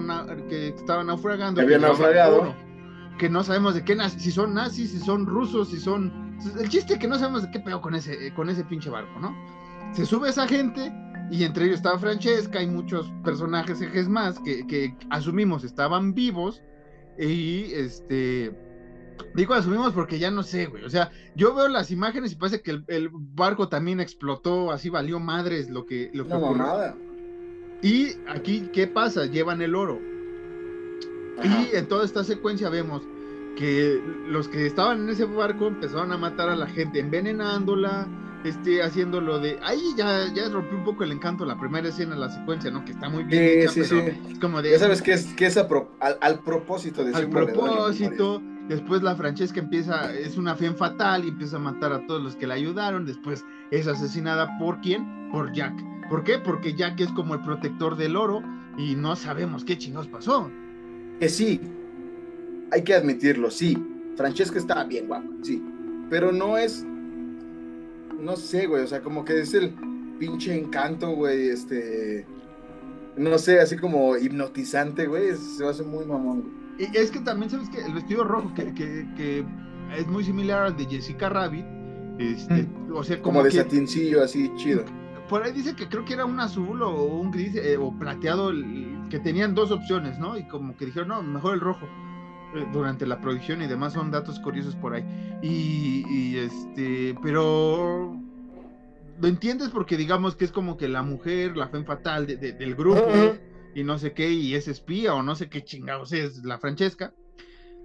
que estaba naufragando. Que había naufragado. que no sabemos de qué si son nazis, si son rusos, si son. El chiste es que no sabemos de qué peor con ese, eh, con ese pinche barco, ¿no? Se sube esa gente y entre ellos estaba Francesca y muchos personajes ejes más que, que asumimos estaban vivos y este Digo asumimos porque ya no sé, güey. O sea, yo veo las imágenes y parece que el, barco también explotó, así valió madres lo que, lo que no, nada. Y aquí, ¿qué pasa? Llevan el oro. Y en toda esta secuencia vemos que los que estaban en ese barco empezaron a matar a la gente, envenenándola, este, haciendo lo de. Ahí ya, ya rompió un poco el encanto la primera escena, la secuencia, ¿no? Que está muy bien. Sí, sí, sí. como de. Ya sabes que es, que es al, propósito de Al propósito. Después la Francesca empieza, es una fe fatal y empieza a matar a todos los que la ayudaron. Después es asesinada por quién? Por Jack. ¿Por qué? Porque Jack es como el protector del oro y no sabemos qué chingados pasó. Que sí, hay que admitirlo, sí. Francesca estaba bien guapa, sí. Pero no es. No sé, güey. O sea, como que es el pinche encanto, güey. Este. No sé, así como hipnotizante, güey. Se hace muy mamón, güey. Y es que también, ¿sabes que El vestido rojo, que, que, es muy similar al de Jessica Rabbit. Este, mm. o sea, como, de satincillo, así chido por ahí dice que creo que era un azul o un gris eh, o plateado, que tenían dos opciones, ¿no? Y como que dijeron, no, mejor el rojo durante la producción y demás son datos curiosos por ahí. Y, este, pero lo entiendes porque digamos que es como que la mujer, la fe fatal del grupo y no sé qué, y es espía o no sé qué chingados es la Francesca.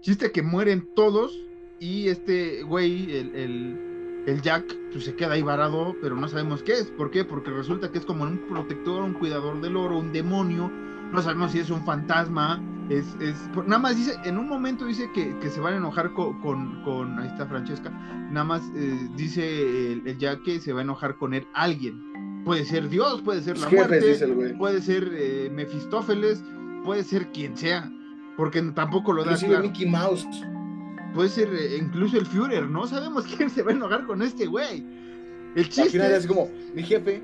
Chiste que mueren todos y este güey, el el Jack pues, se queda ahí varado, pero no sabemos qué es. ¿Por qué? Porque resulta que es como un protector, un cuidador del oro, un demonio. No sabemos si es un fantasma. Es, es nada más dice, en un momento dice que, se van a enojar con, con, ahí está Francesca. Nada más eh, dice el, Jack que se va a enojar con él alguien. Puede ser Dios, puede ser la muerte, puede ser eh, Mefistófeles, puede ser quien sea. Porque tampoco lo da claro. Mickey Mouse puede ser eh, incluso el Führer, no sabemos quién se va a enojar con este güey. El chiste. Al final es como, mi jefe,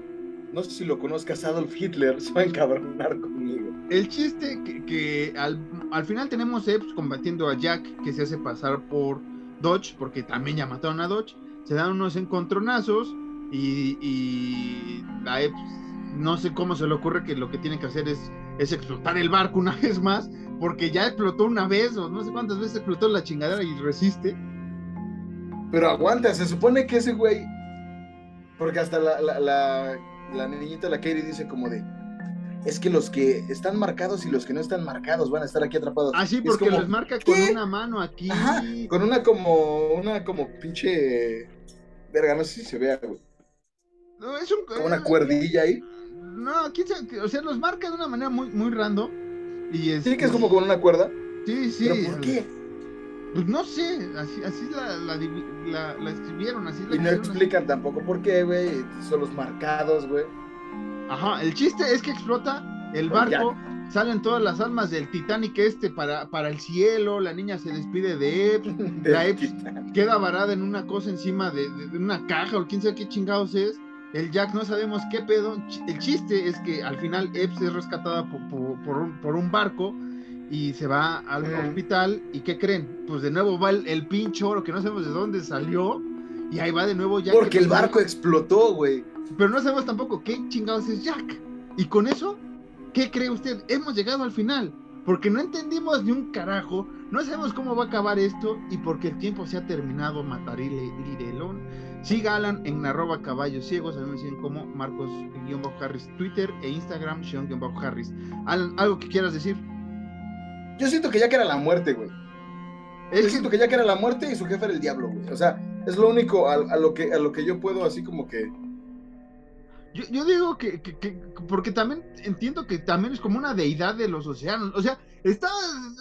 no sé si lo conozcas, Adolf Hitler, se va a encabronar conmigo. El chiste que, al, final tenemos Epps combatiendo a Jack, que se hace pasar por Dodge, porque también ya mataron a Dodge. Se dan unos encontronazos y, y a Epps no sé cómo se le ocurre que lo que tiene que hacer es, es explotar el barco una vez más porque ya explotó una vez o no sé cuántas veces explotó la chingadera y resiste. Pero aguanta, se supone que ese güey, porque hasta la, la, la, niñita, la Katie, dice como de, es que los que están marcados y los que no están marcados van a estar aquí atrapados. Ah, sí, porque los marca con una mano aquí. con una como, una como pinche, verga, no sé si se vea, güey. No, es un... Como una eh, cuerdilla ahí. No, quién sabe, o sea, los marca de una manera muy, muy random sí, que es como con una cuerda. Sí, sí. ¿Pero por qué? Pues no sé, así, así la, la, la, escribieron, así Y no explican tampoco por qué, güey. Son los marcados, güey. Ajá, el chiste es que explota el barco, salen todas las almas del Titanic este para, para el cielo, la niña se despide de Epps, la Epps queda varada en una cosa encima de, de, una caja o quién sabe qué chingados es el Jack no sabemos qué pedo. El chiste es que al final Epps es rescatada por, un, barco y se va al hospital. ¿Y qué creen? Pues de nuevo va el, pincho oro que no sabemos de dónde salió. Y ahí va de nuevo Jack. Porque el barco explotó, güey. Pero no sabemos tampoco qué chingados es Jack. Y con eso, ¿qué cree usted? Hemos llegado al final. Porque no entendimos ni un carajo. No sabemos cómo va a acabar esto. Y porque el tiempo se ha terminado. Matarile Lirelón Siga Alan en arroba caballos ciegos, a mí me siguen como Marcos-Harris Twitter e Instagram Sean-Harris. Alan, ¿algo que quieras decir? Yo siento que ya que era la muerte, güey. Yo siento que ya que era la muerte y su jefe era el diablo, güey. O sea, es lo único a, lo, que, a lo que yo puedo así como que... Yo, digo que, porque también entiendo que también es como una deidad de los océanos. O sea, está,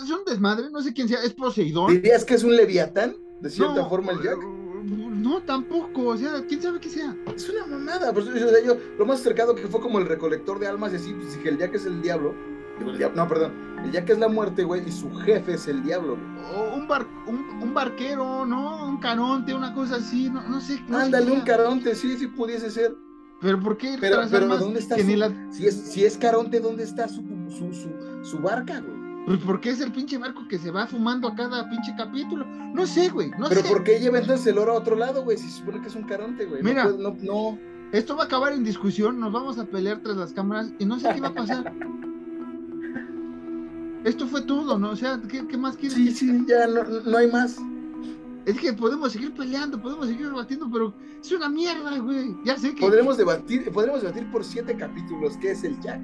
es un desmadre, no sé quién sea, es Poseidón. ¿Dirías que es un leviatán? De cierta forma el Jack. No, tampoco, o sea, quién sabe qué sea. Es una mamada, por eso yo, lo más cercano que fue como el recolector de almas y así, pues dije, el Jack es el diablo, el diablo, no, perdón, el Jack es la muerte, güey, y su jefe es el diablo. O un, bar, un, barquero, ¿no? Un caronte, una cosa así, no, no sé. Ándale, un caronte, sí, sí pudiese ser. Pero ¿por qué? Pero, pero ¿dónde está si, es, si es caronte, ¿dónde está su, su, su, su barca, güey? Pues porque es el pinche barco que se va fumando a cada pinche capítulo. No sé, güey. No Pero ¿por qué lleva entonces el oro a otro lado, güey? Si se supone que es un caronte, güey. Mira, no, no, Esto va a acabar en discusión, nos vamos a pelear tras las cámaras y no sé qué va a pasar. Esto fue todo, ¿no? O sea, ¿qué, más quieres? Sí, sí, ya no, no hay más. Es que podemos seguir peleando, podemos seguir debatiendo, pero es una mierda, güey. Ya sé que. Podremos debatir, podremos debatir por siete capítulos qué es el Jack.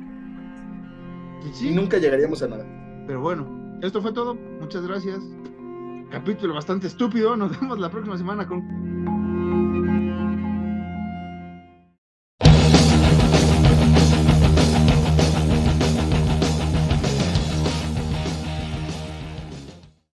Y nunca llegaríamos a nada. Pero bueno, esto fue todo. Muchas gracias. Capítulo bastante estúpido. Nos vemos la próxima semana con